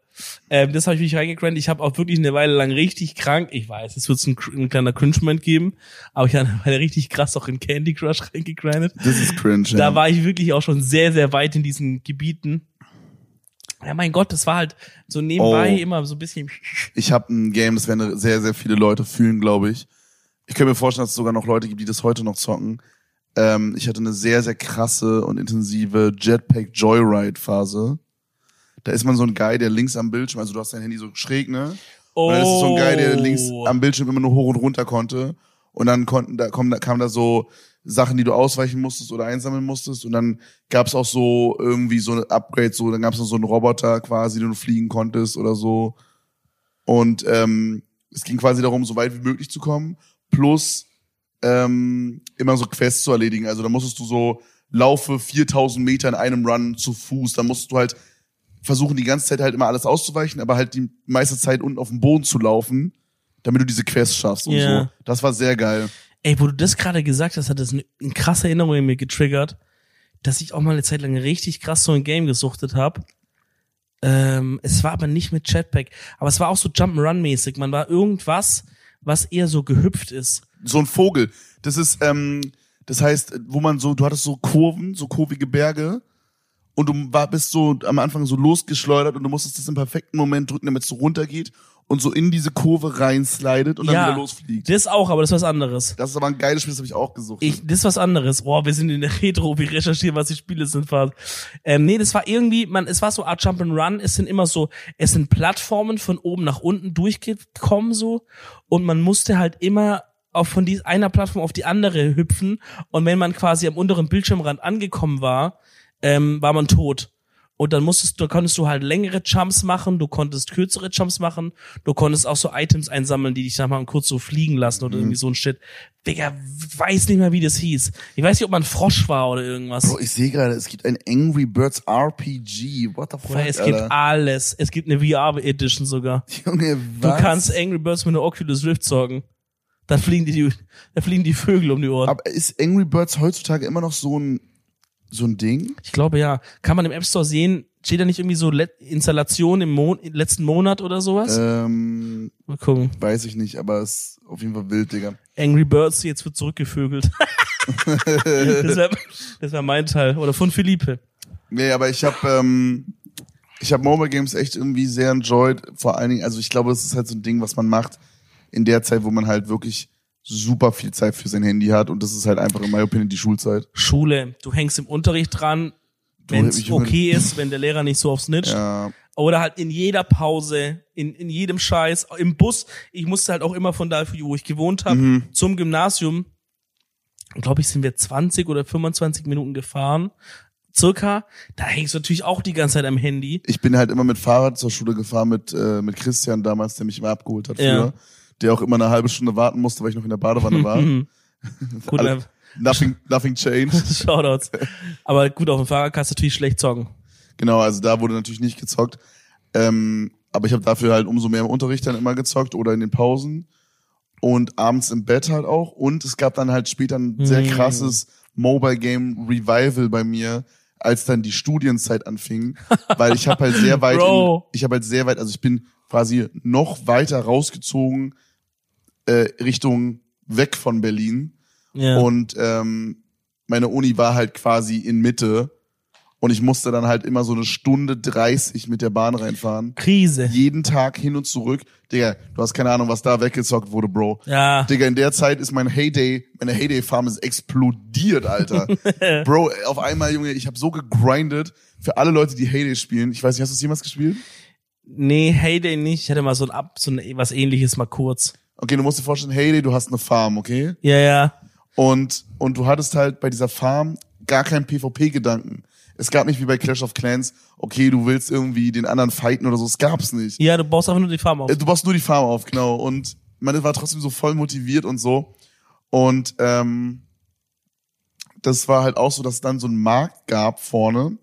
Ähm, das habe ich wirklich reingegrindet. Ich habe auch wirklich eine Weile lang richtig krank, ich weiß, es wird ein, ein kleiner Cringe-Moment geben, aber ich habe eine Weile richtig krass auch in Candy Crush reingegrindet. Das ist cringe. ja. Da war ich wirklich auch schon sehr, sehr weit in diesen Gebieten. Ja, mein Gott, das war halt so nebenbei Oh. immer so ein bisschen. ich habe ein Game, das werden sehr, sehr viele Leute fühlen, glaube ich. Ich könnte mir vorstellen, dass es sogar noch Leute gibt, die das heute noch zocken. Ähm, ich hatte eine sehr, sehr krasse und intensive Jetpack Joyride Phase. Da ist man so ein Guy, der links am Bildschirm, also du hast dein Handy so schräg, ne? Und dann ist es so ein Guy, der links Oh. am Bildschirm immer nur hoch und runter konnte. Und dann konnten, da kommen, da kamen da so Sachen, die du ausweichen musstest oder einsammeln musstest. Und dann gab's auch so irgendwie so ein Upgrade, so, dann gab's noch so einen Roboter quasi, den du fliegen konntest oder so. Und ähm, es ging quasi darum, so weit wie möglich zu kommen, plus ähm, immer so Quests zu erledigen. Also da musstest du so laufe 4000 Meter in einem Run zu Fuß. Da musstest du halt versuchen, die ganze Zeit halt immer alles auszuweichen, aber halt die meiste Zeit unten auf dem Boden zu laufen, damit du diese Quests schaffst und Ja. so. Das war sehr geil. Ey, wo du das gerade gesagt hast, hat das eine, eine krasse Erinnerung in mir getriggert, dass ich auch mal eine Zeit lang richtig krass so ein Game gesuchtet habe. Ähm, es war aber nicht mit Jetpack, aber es war auch so Jump'n'Run-mäßig. Man war irgendwas, was eher so gehüpft ist. So ein Vogel. Das ist, ähm, das heißt, wo man so, du hattest so Kurven, so kurvige Berge und du war, bist so am Anfang so losgeschleudert und du musstest das im perfekten Moment drücken, damit es so runtergeht und so in diese Kurve reinslidet und dann ja, wieder losfliegt. das auch, aber das ist was anderes. Das ist aber ein geiles Spiel, das habe ich auch gesucht. Ich, das ist was anderes. Boah, wir sind in der Retro, wir recherchieren, was die Spiele sind. Fast. Ähm, nee, das war irgendwie, man, es war so Art Jump and Run. Es sind immer so, es sind Plattformen von oben nach unten durchgekommen so und man musste halt immer auf von dieser einer Plattform auf die andere hüpfen und wenn man quasi am unteren Bildschirmrand angekommen war, ähm, war man tot. Und dann musstest du, konntest du halt längere Jumps machen, du konntest kürzere Jumps machen, du konntest auch so Items einsammeln, die dich dann mal kurz so fliegen lassen oder irgendwie so ein Shit. Digga, weiß nicht mehr, wie das hieß. Ich weiß nicht, ob man Frosch war oder irgendwas. Bro, ich sehe gerade, es gibt ein Angry Birds RPG. What the fuck, Weil es Alter? gibt alles. Es gibt eine VR-Edition sogar. Junge, Du was? kannst Angry Birds mit einer Oculus Rift sorgen. Da fliegen die, da fliegen die Vögel um die Ohren. Aber ist Angry Birds heutzutage immer noch so ein, so ein Ding? Ich glaube ja. Kann man im App Store sehen, steht da nicht irgendwie so Let Installation im, Mon letzten Monat oder sowas? Ähm, Mal gucken. weiß ich nicht, aber es ist auf jeden Fall wild, Digga. Angry Birds, jetzt wird zurückgevögelt. das wäre das mein Teil. Oder von Philippe. Nee, aber ich habe ähm, ich habe Mobile Games echt irgendwie sehr enjoyed. Vor allen Dingen, also ich glaube, es ist halt so ein Ding, was man macht in der Zeit, wo man halt wirklich super viel Zeit für sein Handy hat und das ist halt einfach in my opinion die Schulzeit. Schule. Du hängst im Unterricht dran, wenn es okay ist, wenn der Lehrer nicht so aufs Snitcht. Ja, Oder halt in jeder Pause, in, in jedem Scheiß, im Bus. Ich musste halt auch immer von da, wo ich gewohnt habe, Mhm. zum Gymnasium. Glaube ich, sind wir 20 oder 25 Minuten gefahren. Circa. Da hängst du natürlich auch die ganze Zeit am Handy. ich bin halt immer mit Fahrrad zur Schule gefahren mit äh, mit Christian damals, der mich immer abgeholt hat Ja. Der auch immer eine halbe Stunde warten musste, weil ich noch in der Badewanne war. Gut, Alle- Nothing nothing changed. Shoutouts. Aber gut, auf dem Fahrrad kannst du natürlich schlecht zocken. Genau, also da wurde natürlich nicht gezockt. Ähm, aber ich habe dafür halt umso mehr im Unterricht dann immer gezockt oder in den Pausen und abends im Bett halt auch. Und es gab dann halt später ein sehr Hm. krasses Mobile Game Revival bei mir, als dann die Studienzeit anfing, weil ich habe halt sehr weit, in, ich habe halt sehr weit, also ich bin quasi noch weiter rausgezogen äh, Richtung weg von Berlin Ja. und ähm, meine Uni war halt quasi in Mitte. Und ich musste dann halt immer so eine Stunde 30 mit der Bahn reinfahren. Krise. Jeden Tag hin und zurück. Digga, du hast keine Ahnung, was da weggezockt wurde, Bro. Ja. Digga, in der Zeit ist mein Heyday, meine Heyday-Farm ist explodiert, Alter. Bro, auf einmal, Junge, ich habe so gegrindet für alle Leute, die Heyday spielen. Ich weiß nicht, hast du es jemals gespielt? Nee, Heyday nicht. Ich hatte mal so ein Ab, so ein was ähnliches mal kurz. Okay, du musst dir vorstellen, Heyday, du hast eine Farm, okay? Ja, ja. Und, und du hattest halt bei dieser Farm gar keinen PvP-Gedanken. Es gab nicht wie bei Clash of Clans, okay, du willst irgendwie den anderen fighten oder so, es gab's nicht. Ja, du baust einfach nur die Farm auf. Äh, Du baust nur die Farm auf, genau. Und man war trotzdem so voll motiviert und so. Und ähm, das war halt auch so, dass es dann so einen Markt gab vorne.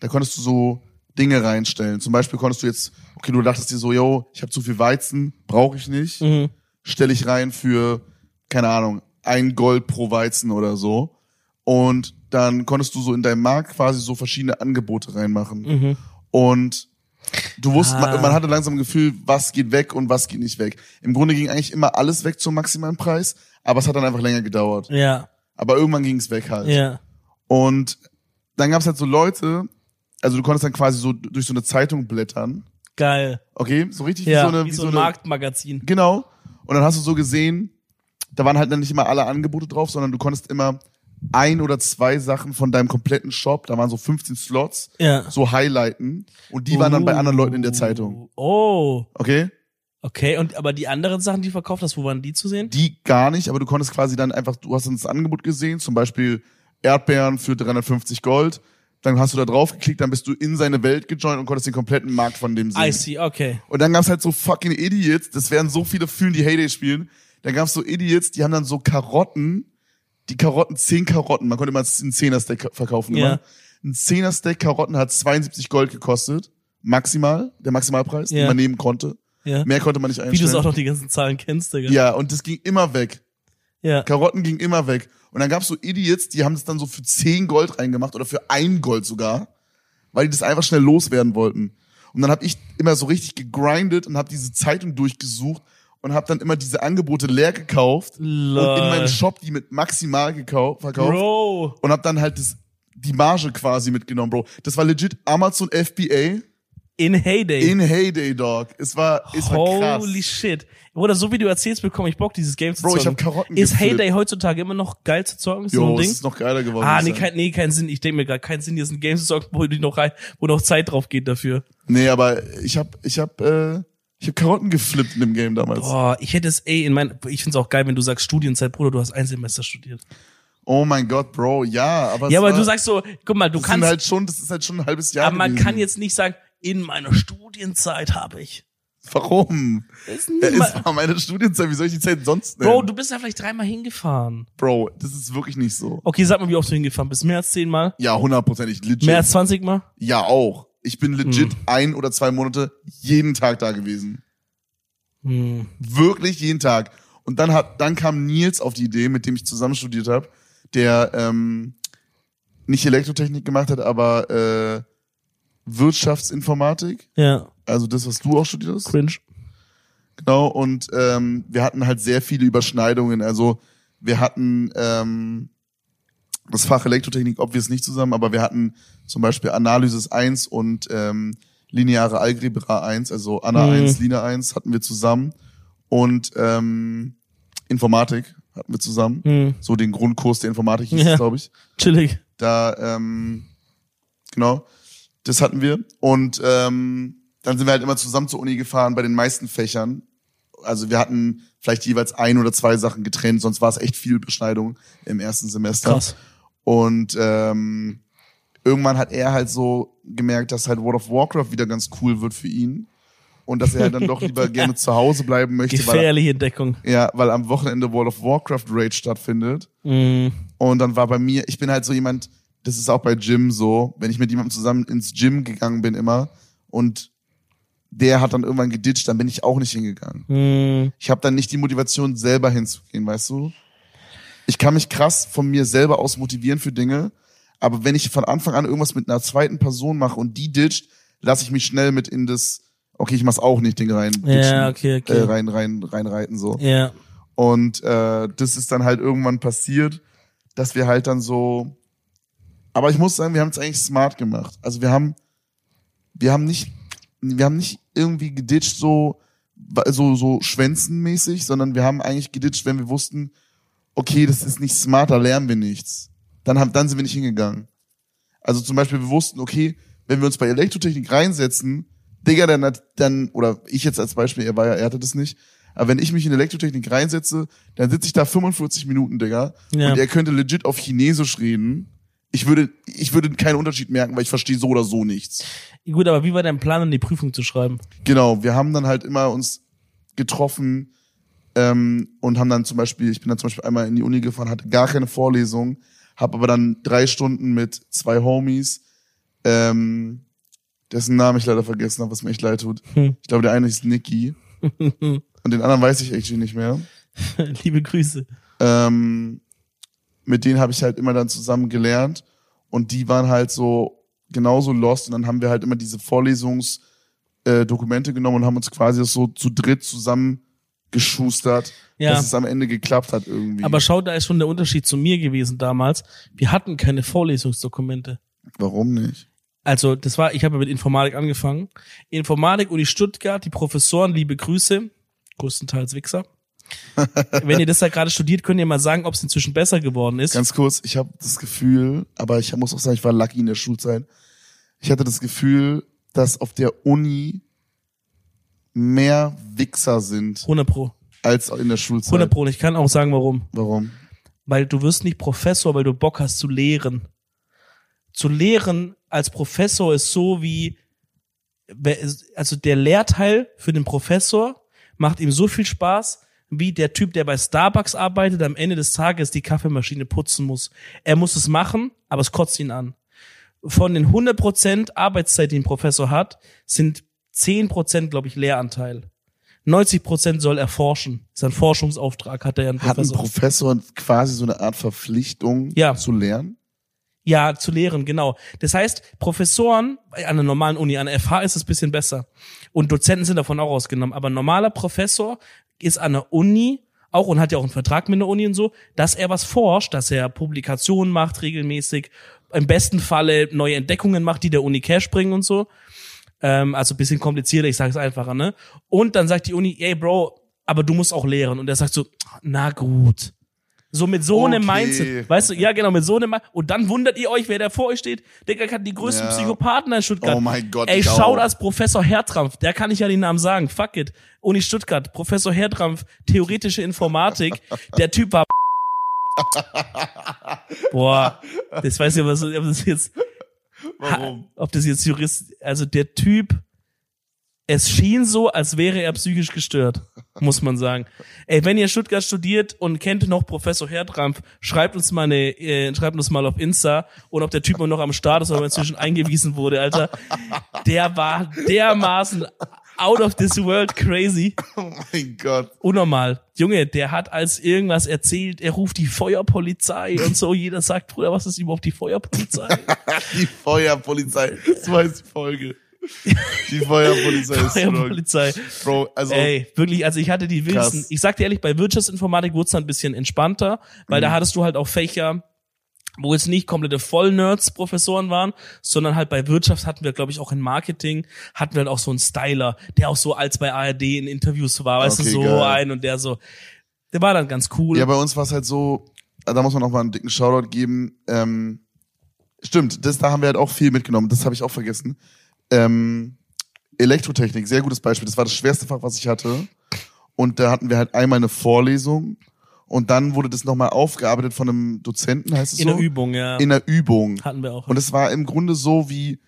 Da konntest du so Dinge reinstellen. Zum Beispiel konntest du jetzt, okay, du dachtest dir so, yo, ich habe zu viel Weizen, brauche ich nicht. Mhm. Stelle ich rein für, keine Ahnung, ein Gold pro Weizen oder so. Und dann konntest du so in deinem Markt quasi so verschiedene Angebote reinmachen. Mhm. Und du wusstest, Ah. man, man hatte langsam ein Gefühl, was geht weg und was geht nicht weg. Im Grunde ging eigentlich immer alles weg zum maximalen Preis, aber es hat dann einfach länger gedauert. Ja, Aber irgendwann ging es weg halt. ja. Und dann gab es halt so Leute, also du konntest dann quasi so durch so eine Zeitung blättern. Geil. Okay, so richtig Ja, wie so eine, wie wie so so ein eine Marktmagazin. Genau. Und dann hast du so gesehen, da waren halt dann nicht immer alle Angebote drauf, sondern du konntest immer ein oder zwei Sachen von deinem kompletten Shop, da waren so 15 Slots, Ja. so highlighten. Und die waren dann bei anderen Leuten in der Zeitung. Oh, Okay? okay. Und aber die anderen Sachen, die du verkauft hast, wo waren die zu sehen? Die gar nicht, aber du konntest quasi dann einfach, du hast dann das Angebot gesehen, zum Beispiel Erdbeeren für 350 Gold. Dann hast du da drauf geklickt, dann bist du in seine Welt gejoint und konntest den kompletten Markt von dem sehen. I see, okay. Und dann gab's halt so fucking Idiots, das wären so viele fühlen, die Heyday spielen. Dann gab's so Idiots, die haben dann so Karotten, die Karotten, zehn Karotten, man konnte immer einen Zehner-Stack verkaufen. Immer. Ein Zehner-Stack Karotten hat 72 Gold gekostet, maximal, der Maximalpreis, Ja. den man nehmen konnte. Ja. Mehr konnte man nicht Wie du einstellen. es auch noch die ganzen Zahlen kennst, Digga. ja, und das ging immer weg. Ja. Karotten ging immer weg. Und dann gab's so Idiots, die haben das dann so für 10 Gold reingemacht oder für ein Gold sogar, weil die das einfach schnell loswerden wollten. Und dann habe ich immer so richtig gegrindet und habe diese Zeitung durchgesucht und habe dann immer diese Angebote leer gekauft Lol. und in meinem Shop die mit maximal gekauft, verkauft Bro. und habe dann halt das, die Marge quasi mitgenommen, Bro. Das war legit Amazon FBA In Heyday. in Heyday, Dog. Es war, es war krass. Holy shit. Oder so wie du erzählst, bekomme ich Bock, dieses Game zu Bro, ich zocken. hab Karotten Ist geflippt. Heyday heutzutage immer noch geil zu zocken? Ist so Jo, ein es Ding? ist noch geiler geworden. Ah, nee, ich kein, nee, keinen Sinn. Ich denke mir gerade, keinen Sinn, hier ist ein Game zu zocken, wo du noch rein, wo noch Zeit drauf geht dafür. Nee, aber ich hab, ich hab, äh, ich hab Karotten geflippt in dem Game damals. Boah, ich hätte es, ey, in mein, ich find's auch geil, wenn du sagst Studienzeit, Bruder, du hast ein Semester studiert. Oh mein Gott, Bro, ja, aber Ja, es aber war, du sagst so, guck mal, du das kannst, halt schon, das ist halt schon ein halbes Jahr. aber man gewesen. kann jetzt nicht sagen, in meiner Studienzeit habe ich. Warum? Ist Ja, niemals- es war meine Studienzeit, wie soll ich die Zeit sonst nennen? Bro, du bist ja vielleicht dreimal hingefahren. Bro, das ist wirklich nicht so. Okay, sag mal, wie oft du hingefahren bist. Mehr als zehnmal? Ja, hundertprozentig, legit. Mehr als zwanzigmal? ja, auch. Ich bin legit Hm. ein oder zwei Monate jeden Tag da gewesen. Hm. Wirklich jeden Tag. Und dann hat, dann kam Nils auf die Idee, mit dem ich zusammen studiert habe, der ähm, nicht Elektrotechnik gemacht hat, aber äh, Wirtschaftsinformatik. Ja, Also das, was du auch studiert hast. cringe. Genau, und ähm, wir hatten halt sehr viele Überschneidungen. Also wir hatten ähm, das Fach Elektrotechnik, obvious nicht zusammen, aber wir hatten zum Beispiel Analysis 1 und ähm, lineare Algebra 1, also Anna Mhm. 1, Lina 1 hatten wir zusammen und ähm, Informatik hatten wir zusammen. Hm. So den Grundkurs der Informatik hieß Ja. es, glaube ich. Chillig. Da, ähm, genau, das hatten wir. Und ähm, dann sind wir halt immer zusammen zur Uni gefahren bei den meisten Fächern. Also wir hatten vielleicht jeweils ein oder zwei Sachen getrennt, sonst war es echt viel Beschneidung im ersten Semester. Krass. Und ähm, irgendwann hat er halt so gemerkt, dass halt World of Warcraft wieder ganz cool wird für ihn. Und dass er halt dann doch lieber gerne zu Hause bleiben möchte, weil, Gefährliche Entdeckung. ja, weil am Wochenende World of Warcraft Raid stattfindet. Hm. Und dann war bei mir, ich bin halt so jemand, das ist auch bei Gym so, wenn ich mit jemandem zusammen ins Gym gegangen bin immer und der hat dann irgendwann geditcht, dann bin ich auch nicht hingegangen. Hm. Ich habe dann nicht die Motivation, selber hinzugehen, weißt du? Ich kann mich krass von mir selber aus motivieren für Dinge, aber wenn ich von Anfang an irgendwas mit einer zweiten Person mache und die ditcht, lasse ich mich schnell mit in das, okay, ich mach's auch nicht, Ding rein, ditchen, Ja, okay, okay. Äh, rein, rein, reinreiten so. Ja. Und äh, das ist dann halt irgendwann passiert, dass wir halt dann so Aber ich muss sagen, wir haben es eigentlich smart gemacht. Also wir haben, wir haben nicht, wir haben nicht irgendwie geditcht so, so, so schwänzenmäßig, sondern wir haben eigentlich geditcht, wenn wir wussten, okay, das ist nicht smart, da lernen wir nichts. Dann haben, dann sind wir nicht hingegangen. Also zum Beispiel, wir wussten, okay, wenn wir uns bei Elektrotechnik reinsetzen, Digga, dann, hat- dann, oder ich jetzt als Beispiel, er war ja, er hatte das nicht, aber wenn ich mich in Elektrotechnik reinsetze, dann sitze ich da 45 Minuten, Digga, Ja. und er könnte legit auf Chinesisch reden. Ich würde, ich würde keinen Unterschied merken, weil ich verstehe so oder so nichts. Gut, aber wie war dein Plan, um die Prüfung zu schreiben? Genau, wir haben dann halt immer uns getroffen ähm, und haben dann zum Beispiel, ich bin dann zum Beispiel einmal in die Uni gefahren, hatte gar keine Vorlesung, habe aber dann drei Stunden mit zwei Homies, ähm, dessen Namen ich leider vergessen habe, was mir echt leid tut. Hm. Ich glaube, der eine ist Nicky und den anderen weiß ich actually nicht mehr. Liebe Grüße. Ähm, mit denen habe ich halt immer dann zusammen gelernt und die waren halt so genauso lost und dann haben wir halt immer diese Vorlesungs äh, Dokumente genommen und haben uns quasi das so zu dritt zusammen geschustert, Ja. dass es am Ende geklappt hat irgendwie. Aber schau, da ist schon der Unterschied zu mir gewesen damals. Wir hatten keine Vorlesungsdokumente. Warum nicht? Also, das war, ich habe ja mit Informatik angefangen. Informatik Uni Stuttgart, die Professoren, liebe Grüße, größtenteils Wichser. Wenn ihr das da gerade studiert, könnt ihr mal sagen, ob es inzwischen besser geworden ist. Ganz kurz, ich habe das Gefühl, aber ich muss auch sagen, ich war lucky in der Schulzeit. Ich hatte das Gefühl, dass auf der Uni mehr Wichser sind 100 Pro. als in der Schulzeit. 100 Pro. Und ich kann auch sagen, warum. Warum? Weil du wirst nicht Professor, weil du Bock hast zu lehren. Zu lehren als Professor ist so wie, also der Lehrteil für den Professor macht ihm so viel Spaß, wie der Typ, der bei Starbucks arbeitet, am Ende des Tages die Kaffeemaschine putzen muss. Er muss es machen, aber es kotzt ihn an. Von den 100% Arbeitszeit, die ein Professor hat, sind 10%, glaube ich, Lehranteil. 90% soll er forschen. Ist ein Forschungsauftrag, hat er ja ein Hat ein Professor. Professor quasi so eine Art Verpflichtung Ja. zu lernen? Ja, zu lehren, genau. Das heißt, Professoren, an einer normalen Uni, an der FH ist es ein bisschen besser. Und Dozenten sind davon auch ausgenommen. Aber ein normaler Professor ist an der Uni auch und hat ja auch einen Vertrag mit der Uni und so, dass er was forscht, dass er Publikationen macht regelmäßig, im besten Falle neue Entdeckungen macht, die der Uni Cash bringen und so. Ähm, also bisschen komplizierter, ich sage es einfacher, ne? Und dann sagt die Uni, ey Bro, aber du musst auch lehren. Und er sagt so, na gut. So mit so einem Okay. Mindset, weißt du, ja genau, mit so einem Mindset. Und dann wundert ihr euch, wer da vor euch steht. Der hat die größten Ja. Psychopathen in Stuttgart. Oh mein Gott, Ey, auch. als Professor Hertrampf, der kann ich ja den Namen sagen, fuck it. Uni Stuttgart, Professor Hertrampf, theoretische Informatik. Der Typ war Boah, das weiß ich, was, ob das jetzt Warum? ob das jetzt Jurist, also der Typ, es schien so, als wäre er psychisch gestört, muss man sagen. Ey, wenn ihr Stuttgart studiert und kennt noch Professor Hertrampf, schreibt uns mal eine, äh, schreibt uns mal auf Insta und ob der Typ noch am Start ist oder ob er inzwischen eingewiesen wurde, Alter. Der war dermaßen out of this world crazy. Oh mein Gott. Unnormal. Junge, der hat als irgendwas erzählt, er ruft die Feuerpolizei und so. Jeder sagt, Bruder, was ist überhaupt die Feuerpolizei? Die Feuerpolizei. So heißt die Folge. Die Feuerpolizei ist. Feuerpolizei. Bro, also Ey, wirklich, also ich hatte die wildesten. Ich sag dir ehrlich, bei Wirtschaftsinformatik wurde es dann ein bisschen entspannter, weil Mhm. da hattest du halt auch Fächer, wo jetzt nicht komplette Vollnerds Professoren waren, sondern halt bei Wirtschaft hatten wir, glaube ich, auch in Marketing, hatten wir halt auch so einen Styler, der auch so als bei ARD in Interviews war, weißt Okay, du, so geil. ein und der so, der war dann ganz cool. Ja, bei uns war es halt so, da muss man auch mal einen dicken Shoutout geben. Ähm, stimmt, das, da haben wir halt auch viel mitgenommen. Das habe ich auch vergessen. Ähm, Elektrotechnik, sehr gutes Beispiel. Das war das schwerste Fach, was ich hatte. Und da hatten wir halt einmal eine Vorlesung und dann wurde das nochmal aufgearbeitet von einem Dozenten, heißt es in so? der Übung, ja. In der Übung. hatten wir auch. Und es war im Grunde so wie,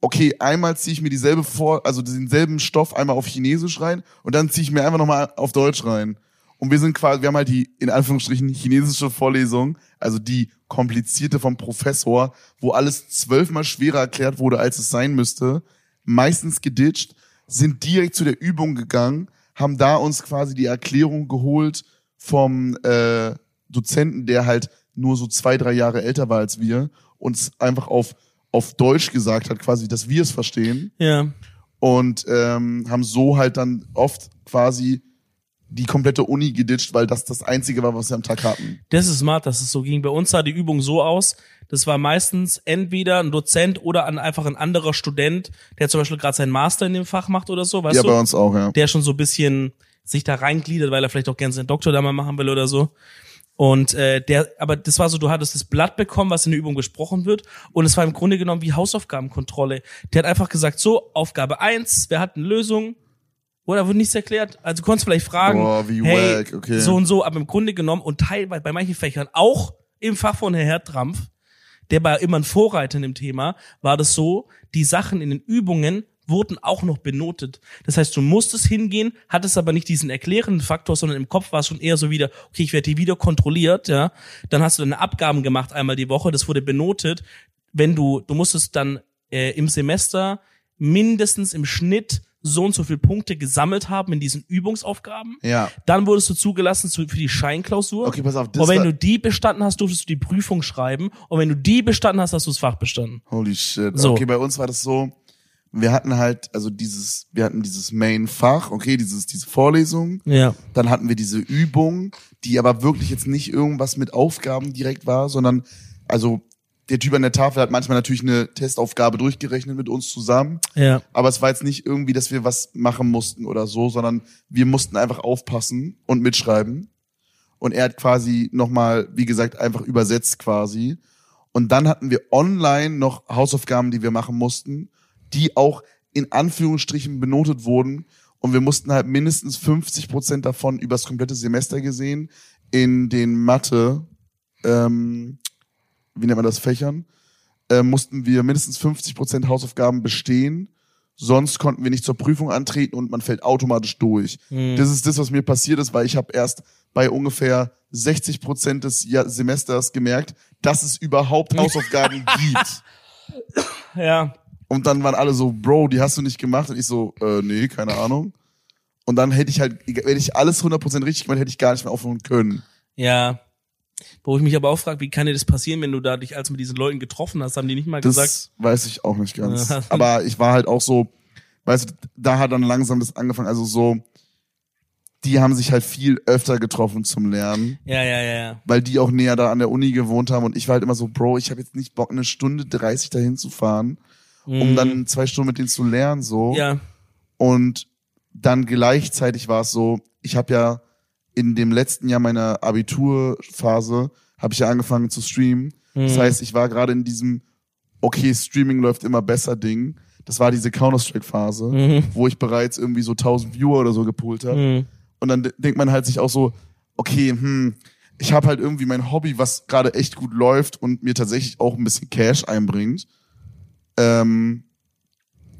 okay, einmal ziehe ich mir dieselbe vor, also denselben Stoff einmal auf Chinesisch rein und dann ziehe ich mir einfach nochmal auf Deutsch rein. Und wir sind quasi, wir haben halt die, in Anführungsstrichen, chinesische Vorlesung, also die komplizierte vom Professor, wo alles zwölfmal schwerer erklärt wurde, als es sein müsste, meistens geditcht, sind direkt zu der Übung gegangen, haben da uns quasi die Erklärung geholt vom äh, Dozenten, der halt nur so zwei, drei Jahre älter war als wir, uns einfach auf, auf Deutsch gesagt hat, quasi, dass wir es verstehen ja. und ähm, haben so halt dann oft quasi die komplette Uni geditcht, weil das das einzige war, was wir am Tag hatten. Das ist smart, dass es so ging. Bei uns sah die Übung so aus, das war meistens entweder ein Dozent oder ein, einfach ein anderer Student, der zum Beispiel gerade seinen Master in dem Fach macht oder so, weißt ja, du? bei uns auch, ja. Der schon so ein bisschen sich da reingliedert, weil er vielleicht auch gerne seinen Doktor da mal machen will oder so. Und äh, der, aber das war so, du hattest das Blatt bekommen, was in der Übung besprochen wird, und es war im Grunde genommen wie Hausaufgabenkontrolle. Der hat einfach gesagt, so, Aufgabe eins, wer hat eine Lösung? Oder wurde nichts erklärt. Also du konntest vielleicht fragen, Boah, wie hey, wack, okay. so und so, aber im Grunde genommen und teilweise bei manchen Fächern, auch im Fach von Herr Hertrampf, der war immer ein Vorreiter in dem Thema, war das so, die Sachen in den Übungen wurden auch noch benotet. Das heißt, du musstest hingehen, hattest aber nicht diesen erklärenden Faktor, sondern im Kopf war es schon eher so wieder, okay, ich werde hier wieder kontrolliert, ja. Dann hast du deine Abgaben gemacht einmal die Woche, das wurde benotet. Wenn du, du musstest dann äh, im Semester mindestens im Schnitt so und so viele Punkte gesammelt haben in diesen Übungsaufgaben. Ja. Dann wurdest du zugelassen zu, für die Scheinklausur. Okay, pass auf, das Und wenn du die bestanden hast, durftest du die Prüfung schreiben. Und wenn du die bestanden hast, hast du das Fach bestanden. Holy shit. So. Okay, bei uns war das so, wir hatten halt, also dieses, wir hatten dieses Main-Fach, okay, dieses, diese Vorlesung. Ja. Dann hatten wir diese Übung, die aber wirklich jetzt nicht irgendwas mit Aufgaben direkt war, sondern, also, der Typ an der Tafel hat manchmal natürlich eine Testaufgabe durchgerechnet mit uns zusammen. Ja. Aber es war jetzt nicht irgendwie, dass wir was machen mussten oder so, sondern wir mussten einfach aufpassen und mitschreiben. Und er hat quasi nochmal, wie gesagt, einfach übersetzt quasi. Und dann hatten wir online noch Hausaufgaben, die wir machen mussten, die auch in Anführungsstrichen benotet wurden. Und wir mussten halt mindestens 50 Prozent davon übers komplette Semester gesehen in den Mathe, ähm, wie nennt man das, Fächern, äh, mussten wir mindestens 50 Prozent Hausaufgaben bestehen. Sonst konnten wir nicht zur Prüfung antreten und man fällt automatisch durch. Das ist das, was mir passiert ist, weil ich habe erst bei ungefähr 60 Prozent des Jahr Semesters gemerkt, dass es überhaupt Hausaufgaben gibt. Ja. Und dann waren alle so, Bro, die hast du nicht gemacht. Und ich so, äh, nee, keine Ahnung. Und dann hätte ich halt, wenn ich alles 100% richtig gemacht hätte ich gar nicht mehr aufhören können. Ja. Wo ich mich aber auch frage, wie kann dir das passieren, wenn du da dich als mit diesen Leuten getroffen hast, haben die nicht mal Das gesagt, weiß ich auch nicht ganz. Aber ich war halt auch so, weißt du, da hat dann langsam das angefangen. Also so, die haben sich halt viel öfter getroffen zum Lernen, ja, ja, ja, ja. weil die auch näher da an der Uni gewohnt haben. Und ich war halt immer so, Bro, ich habe jetzt nicht Bock, eine Stunde 30 dahin zu fahren, um dann zwei Stunden mit denen zu lernen. so. Mhm. Ja, Und dann gleichzeitig war es so, ich habe ja in dem letzten Jahr meiner Abiturphase, habe ich ja angefangen zu streamen. Das heißt, ich war gerade in diesem, okay, Streaming läuft immer besser Ding. Das war diese Counter-Strike-Phase, wo ich bereits irgendwie so 1000 Viewer oder so gepult habe. Mhm. Und dann de- denkt man halt sich auch so, okay, hm, ich habe halt irgendwie mein Hobby, was gerade echt gut läuft und mir tatsächlich auch ein bisschen Cash einbringt. Ähm,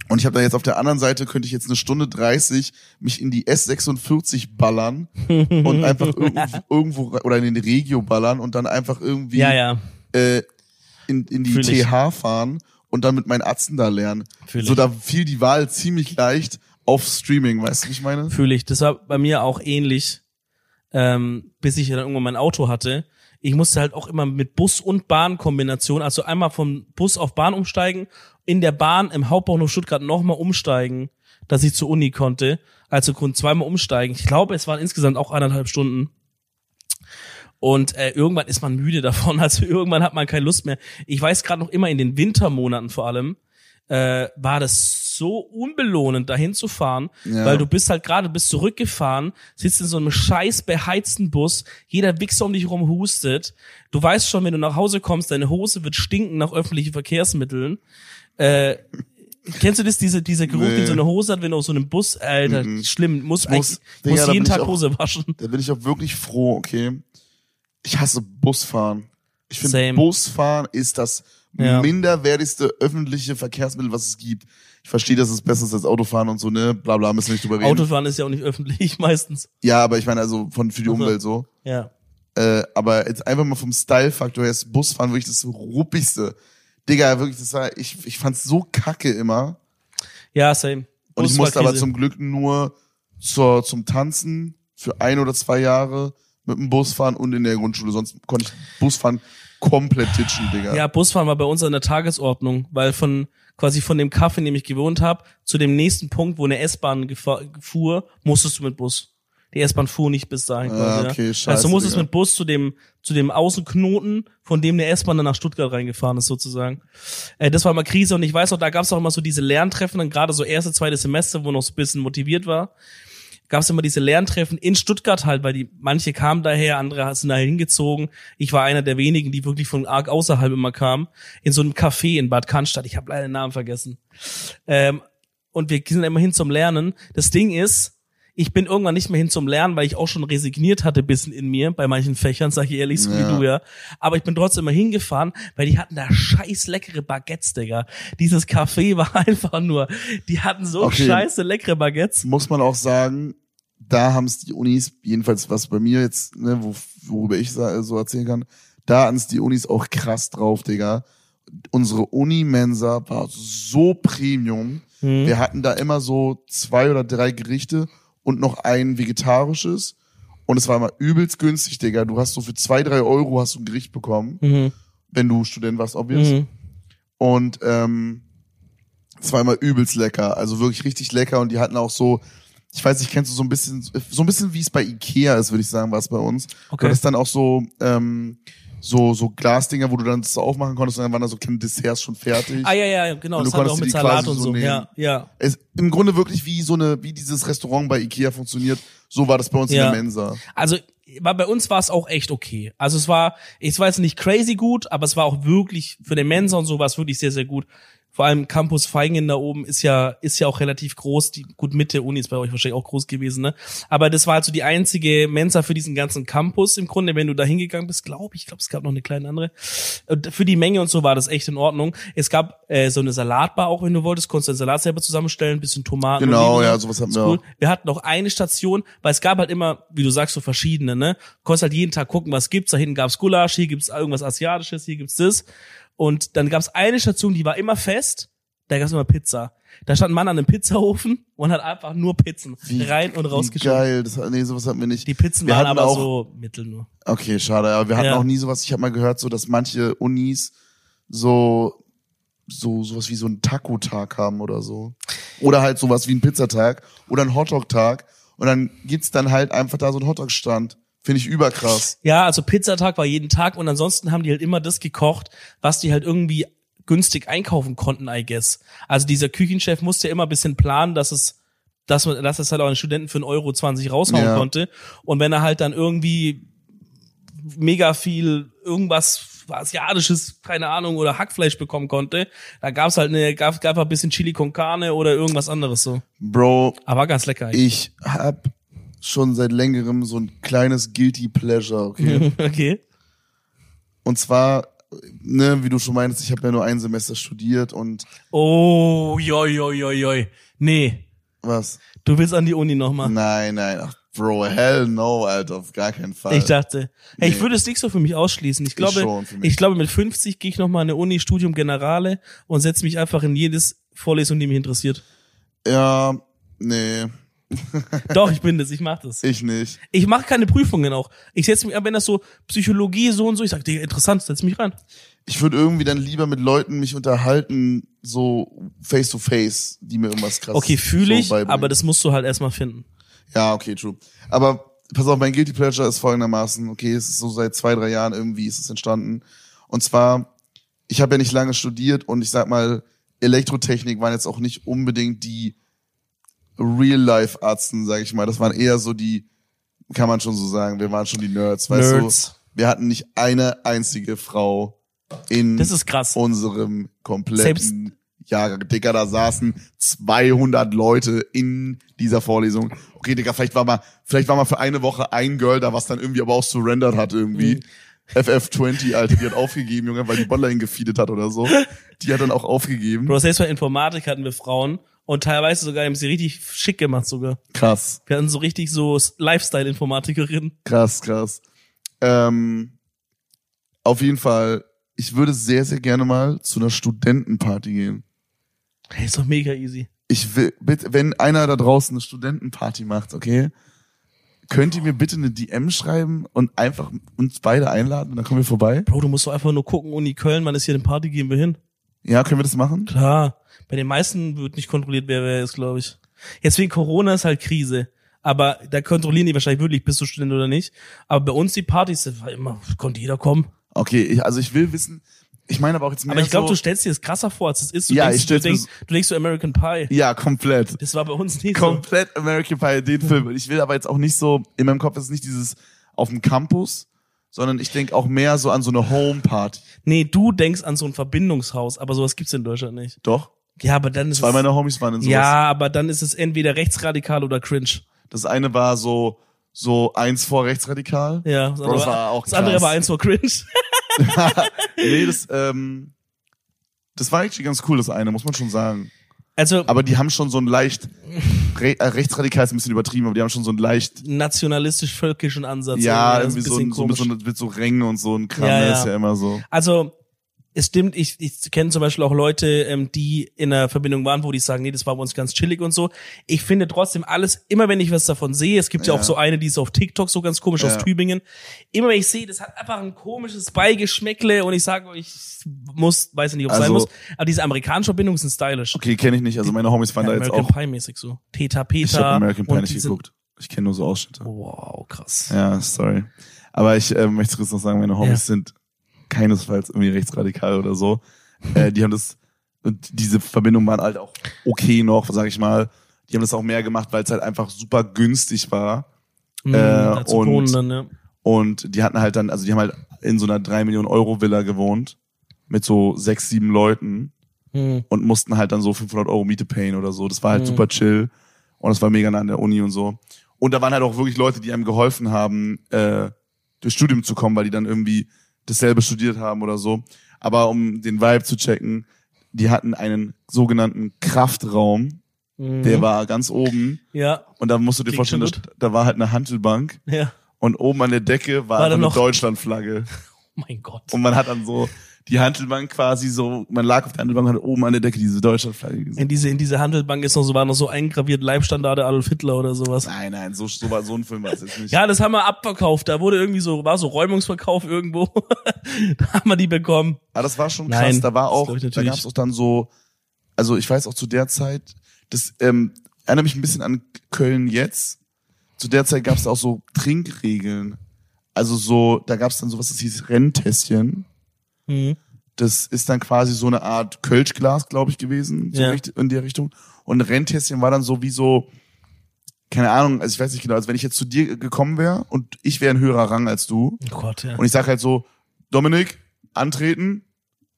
und ich habe da jetzt auf der anderen Seite, könnte ich jetzt eine Stunde 30 mich in die S46 ballern und einfach irgendwo, irgendwo oder in den Regio ballern und dann einfach irgendwie ja, ja. Äh, in, in die Fühl ich. TH fahren und dann mit meinen Atzen da lernen. Fühl so ich. da fiel die Wahl ziemlich leicht auf Streaming, weißt du, wie ich meine? Fühle ich. Das war bei mir auch ähnlich, ähm, bis ich dann irgendwann mein Auto hatte. Ich musste halt auch immer mit Bus- und Bahnkombination, also einmal vom Bus auf Bahn umsteigen, in der Bahn im Hauptbahnhof Stuttgart nochmal umsteigen, dass ich zur Uni konnte. Also Grund zweimal umsteigen. Ich glaube, es waren insgesamt auch eineinhalb Stunden. Und äh, irgendwann ist man müde davon, also irgendwann hat man keine Lust mehr. Ich weiß gerade noch immer in den Wintermonaten vor allem, äh, war das so unbelohnend, dahin zu fahren, Ja. weil du bist halt gerade, bist zurückgefahren, sitzt in so einem scheiß beheizten Bus, jeder Wichser um dich rum hustet. Du weißt schon, wenn du nach Hause kommst, deine Hose wird stinken nach öffentlichen Verkehrsmitteln. Äh, kennst du das, diese, dieser Geruch, Nee. den so eine Hose hat, wenn du aus so einem Bus, Alter, schlimm, muss, muss- Digga, muss jeden Tag auch- Hose waschen. Da bin ich auch wirklich froh, okay. Ich hasse Busfahren. Ich finde. Busfahren ist das Ja. minderwertigste öffentliche Verkehrsmittel, was es gibt. Ich verstehe, dass es besser ist als Autofahren und so, ne? Bla bla, müssen wir nicht drüber reden. Autofahren ist ja auch nicht öffentlich meistens. ja, aber ich meine, also von für die Also- Umwelt so. Ja. Äh, aber jetzt einfach mal vom Style-Faktor her ist Busfahren wirklich das ruppigste. Digga, wirklich, das war, ich, ich fand's so kacke immer. Ja, same. Und ich Bus musste aber zum Glück nur zur, zum Tanzen für ein oder zwei Jahre mit dem Bus fahren und in der Grundschule. Sonst konnte ich Busfahren komplett ditchen, Digga. Ja, Busfahren war bei uns an der Tagesordnung, weil von quasi von dem Kaffee, in dem ich gewohnt habe, zu dem nächsten Punkt, wo eine S-Bahn fuhr, musstest du mit Bus. Die S-Bahn fuhr nicht bis dahin. Ah, quasi, okay, ja. scheiße, Also du musstest Digga. mit Bus zu dem, zu dem Außenknoten, von dem der S-Bahn dann nach Stuttgart reingefahren ist, sozusagen. Äh, das war mal Krise und ich weiß auch, da gab es auch immer so diese Lerntreffen, dann gerade so erste, zweite Semester, wo noch so ein bisschen motiviert war. Gab es immer diese Lerntreffen in Stuttgart halt, weil die manche kamen daher, andere sind daher hingezogen. Ich war einer der wenigen, die wirklich von arg außerhalb immer kamen, in so einem Café in Bad Cannstatt. Ich habe leider den Namen vergessen. Ähm, und wir sind immer hin zum Lernen. Das Ding ist, ich bin irgendwann nicht mehr hin zum Lernen, weil ich auch schon resigniert hatte bisschen in mir bei manchen Fächern, sag ich ehrlich, so Ja. wie du ja. Aber ich bin trotzdem immer hingefahren, weil die hatten da scheiß leckere Baguettes, Digga. Dieses Café war einfach nur, die hatten so Okay. scheiße leckere Baguettes. Muss man auch sagen, da haben es die Unis, jedenfalls was bei mir jetzt, ne, wo, worüber ich so erzählen kann, da hatten es die Unis auch krass drauf, Digga. Unsere Uni-Mensa war so Premium. Hm. Wir hatten da immer so zwei oder drei Gerichte und noch ein vegetarisches. Und es war immer übelst günstig, Digga. Du hast so für zwei, drei Euro hast du ein Gericht bekommen, Mhm. wenn du Student warst, obvious. Mhm. Und ähm, es war immer übelst lecker, also wirklich richtig lecker. Und die hatten auch so, ich weiß nicht, kennst du so ein bisschen, so ein bisschen wie es bei Ikea ist, würde ich sagen, war es bei uns. Okay. Du hattest dann auch so, ähm, so, so Glasdinger, wo du dann das aufmachen konntest und dann waren da so kleine Desserts schon fertig. Ah ja, ja, genau. Und du Das haben wir konntest auch mit Salat und so so. Ja, ja. Es, Im Grunde wirklich wie so eine, wie dieses Restaurant bei Ikea funktioniert, so war das bei uns Ja. in der Mensa. Also war bei uns war es auch echt okay. Also es war, ich war jetzt nicht crazy gut, aber es war auch wirklich für den Mensa und so war es wirklich sehr sehr gut. Vor allem Campus Feingen da oben ist ja ist ja auch relativ groß. Die gut Mitte Uni ist bei euch wahrscheinlich auch groß gewesen, ne? Aber das war halt so die einzige Mensa für diesen ganzen Campus im Grunde, wenn du da hingegangen bist, glaube ich. Glaube, es gab noch eine kleine andere. Für die Menge und so war das echt in Ordnung. Es gab äh, so eine Salatbar auch, wenn du wolltest, konntest du einen Salat selber zusammenstellen, bisschen Tomaten. Genau, ja, sowas hatten wir cool. auch. Wir hatten noch eine Station, weil es gab halt immer, wie du sagst, so verschiedene, ne? Konntest halt jeden Tag gucken, was gibt's. Da hinten gab's Gulasch, hier gibt's irgendwas Asiatisches, hier gibt's das. Und dann gab's eine Station, die war immer fest, da gab's immer Pizza. Da stand ein Mann an einem Pizzaofen und hat einfach nur Pizzen rein und Wie rausgeschoben. geil, das, nee, sowas hatten wir nicht. Die Pizzen Wir waren aber auch- so mittel nur. Okay, schade, aber wir hatten Ja. auch nie sowas. Ich habe mal gehört, so dass manche Unis so so sowas wie so einen Taco-Tag haben oder so. Oder halt sowas wie einen Pizzatag oder einen Hotdog-Tag. Und dann gibt's dann halt einfach da so einen Hotdog-Stand. Finde ich überkrass. Ja, also Pizzatag war jeden Tag und ansonsten haben die halt immer das gekocht, was die halt irgendwie günstig einkaufen konnten, I guess. Also dieser Küchenchef musste immer ein bisschen planen, dass es dass man, dass es halt auch einen Studenten für 1,20 Euro 20 raushauen Ja. konnte. Und wenn er halt dann irgendwie mega viel irgendwas asiatisches, keine Ahnung, oder Hackfleisch bekommen konnte, da gab's halt eine, gab, gab ein bisschen Chili con Carne oder irgendwas anderes so. Bro, Aber ganz lecker. eigentlich. ich hab schon seit längerem so ein kleines Guilty Pleasure, okay? okay. Und zwar, ne, wie du schon meinst, ich habe ja nur ein Semester studiert und Oh, joi, joi, joi, joi. Nee, was? du willst an die Uni nochmal. Nein, nein, ach, Bro, hell no, Alter, auf gar keinen Fall. Ich dachte, hey, ich Nee. würde es nicht so für mich ausschließen. Ich glaube, ich glaube, mit 50 gehe ich noch mal in eine Uni, Studium Generale und setze mich einfach in jedes Vorlesung, die mich interessiert. Ja, nee, Doch, ich bin das, ich mach das. ich nicht. Ich mache keine Prüfungen auch. Ich setze mich, wenn das so Psychologie so und so, ich sag, Digga, interessant, setz mich rein. Ich würde irgendwie dann lieber mit Leuten mich unterhalten, so face to face, die mir irgendwas krass Okay, fühle so ich, beibringen. aber das musst du halt erstmal finden. Ja, okay, true. Aber pass auf, mein Guilty Pleasure ist folgendermaßen, okay, es ist so seit zwei, drei Jahren irgendwie ist es entstanden. Und zwar, ich habe ja nicht lange studiert und ich sag mal, Elektrotechnik waren jetzt auch nicht unbedingt die Real-Life-Arzten, sag ich mal. Das waren eher so die, kann man schon so sagen, wir waren schon die Nerds, weißt Nerds. du? Wir hatten nicht eine einzige Frau in Das ist krass. unserem kompletten Jahrgang. Digga, da saßen 200 Leute in dieser Vorlesung. Okay, Digga, vielleicht war mal, vielleicht war mal für eine Woche ein Girl da, was dann irgendwie aber auch surrendered hat irgendwie. Mhm. FF20, Alter, die hat aufgegeben, Junge, weil die Bottler ihn gefeedet hat oder so. Die hat dann auch aufgegeben. Bro, selbst bei Informatik hatten wir Frauen und teilweise sogar haben sie richtig schick gemacht sogar. Krass, Wir hatten so richtig so Lifestyle-Informatikerinnen. krass, krass. Ähm, auf jeden Fall, ich würde sehr, sehr gerne mal zu einer Studentenparty gehen. Hey, ist doch mega easy. Ich will, bitte, wenn einer da draußen eine Studentenparty macht, okay, könnt ihr mir bitte eine DM schreiben und einfach uns beide einladen und dann kommen wir vorbei? Bro, du musst doch einfach nur gucken, Uni Köln, wann ist hier eine Party, gehen wir hin. Ja, können wir das machen? Klar. Bei den meisten wird nicht kontrolliert, wer wer ist, glaube ich. Jetzt wegen Corona ist halt Krise. Aber da kontrollieren die wahrscheinlich wirklich, bist du Student oder nicht. Aber bei uns die Partys, das war immer, konnte jeder kommen. Okay, ich, also ich will wissen, ich meine aber auch jetzt mehr Aber ich glaube, so, du stellst dir das krasser vor, als es ist. Du Ja, denkst, ich stell's du denkst, du denkst so American Pie. Ja, komplett. Das war bei uns nicht so. Komplett American Pie, den Film. Ich will aber jetzt auch nicht so, in meinem Kopf ist nicht dieses auf dem Campus, sondern ich denke auch mehr so an so eine Home-Party. Nee, du denkst an so ein Verbindungshaus, aber sowas gibt's in Deutschland nicht. Doch? Ja, aber dann ist Zwei es, meiner Homies waren in sowas. ja, aber dann ist es entweder rechtsradikal oder cringe. Das eine war so, so eins vor rechtsradikal. Ja, das, Bro, andere, das war auch das andere krass. war eins vor cringe. nee, das, ähm, das war actually ganz cool, das eine, muss man schon sagen. Also Aber die haben schon so ein leicht, re, äh, rechtsradikal ist ein bisschen übertrieben, aber die haben schon so ein leicht, nationalistisch-völkischen Ansatz. ja, irgendwie so, ein, so, mit, so, mit so Rängen und so ein Kram, Ja, ja. ist ja immer so. Also es stimmt, ich, ich kenne zum Beispiel auch Leute, ähm, die in einer Verbindung waren, wo die sagen, nee, das war bei uns ganz chillig und so. Ich finde trotzdem alles, immer wenn ich was davon sehe, es gibt ja, Ja. auch so eine, die ist auf TikTok so ganz komisch aus Ja. Tübingen. Immer wenn ich sehe, das hat einfach ein komisches Beigeschmäckle und ich sage euch, muss, weiß ich nicht, ob es sein Also- muss, aber diese amerikanischen Verbindungen sind stylisch. Okay, kenne ich nicht, also meine Homies waren da jetzt American auch, Pie mäßig so. Teta Peter. ich habe American Pie nicht geguckt. Ich kenne nur so Ausschnitte. Wow, krass. Ja, sorry. Aber ich äh, möchte kurz noch sagen, meine Homies Ja. sind keinesfalls irgendwie rechtsradikal oder so. Äh, die haben das, und diese Verbindungen waren halt auch okay noch, sag ich mal. Die haben das auch mehr gemacht, weil es halt einfach super günstig war. Mhm, Äh, und- dann, ja. Und die hatten halt dann, also die haben halt in so einer 3 Millionen Euro Villa gewohnt. Mit so sechs, sieben Leuten. Mhm. Und mussten halt dann so 500 Euro Miete payen oder so. Das war halt Mhm. super chill. Und das war mega nah an der Uni und so. Und da waren halt auch wirklich Leute, die einem geholfen haben, äh, durchs Studium zu kommen, weil die dann irgendwie dasselbe studiert haben oder so. Aber um den Vibe zu checken, die hatten einen sogenannten Kraftraum. Mhm. Der war ganz oben. Ja, Und da musst du dir Klingt vorstellen, da, da war halt eine Hantelbank. ja. Und oben an der Decke war, War eine Deutschlandflagge. Oh mein Gott. Und man hat dann so die Hantelbank quasi so, man lag auf der Hantelbank und hat oben an der Decke diese Deutschlandflagge gesehen. In diese, in diese Handelbank ist noch so, war noch so eingraviert Leibstandarte Adolf Hitler oder sowas. Nein, nein, so, so, war, so ein Film war es jetzt nicht. Ja, das haben wir abverkauft. Da wurde irgendwie so, war so Räumungsverkauf irgendwo. da haben wir die bekommen. Aber das war schon krass. Nein, da war auch, da natürlich. gab es auch dann so, also ich weiß auch zu der Zeit, das ähm, erinnert mich ein bisschen an Köln jetzt. Zu der Zeit gab es auch so Trinkregeln. Also so, da gab es dann sowas, das hieß Renntässchen. Mhm. Das ist dann quasi so eine Art Kölschglas, glaube ich, gewesen, so Ja. in der Richtung. Und Renntässchen war dann so wie so, keine Ahnung, also ich weiß nicht genau, als wenn ich jetzt zu dir gekommen wäre und ich wäre ein höherer Rang als du. Oh Gott, ja. Und ich sag halt so, Dominik, antreten,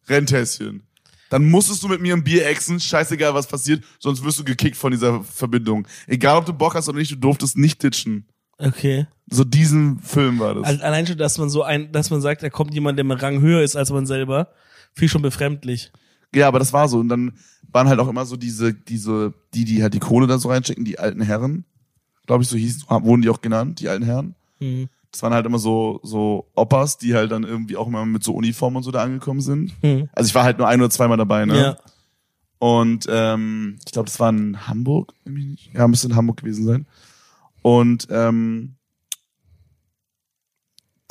Renntässchen. Dann musstest du mit mir ein Bier exen, scheißegal was passiert, sonst wirst du gekickt von dieser Verbindung. Egal ob du Bock hast oder nicht, du durftest nicht ditchen. Okay. So diesen Film war das. Al- Allein schon, dass man so ein, dass man sagt, da kommt jemand, der im Rang höher ist als man selber, ich schon befremdlich. Ja, aber das war so. Und dann waren halt auch immer so diese, diese, die, die halt die Kohle da so reinschicken, die alten Herren. Glaube ich, so hießen, wurden die auch genannt, die alten Herren. Mhm. Das waren halt immer so, so Oppas, die halt dann irgendwie auch immer mit so Uniformen und so da angekommen sind. Mhm. Also ich war halt nur ein oder zweimal dabei, ne? Ja. Und ähm, ich glaube, das war in Hamburg. Ja, müsste in Hamburg gewesen sein. Und ähm,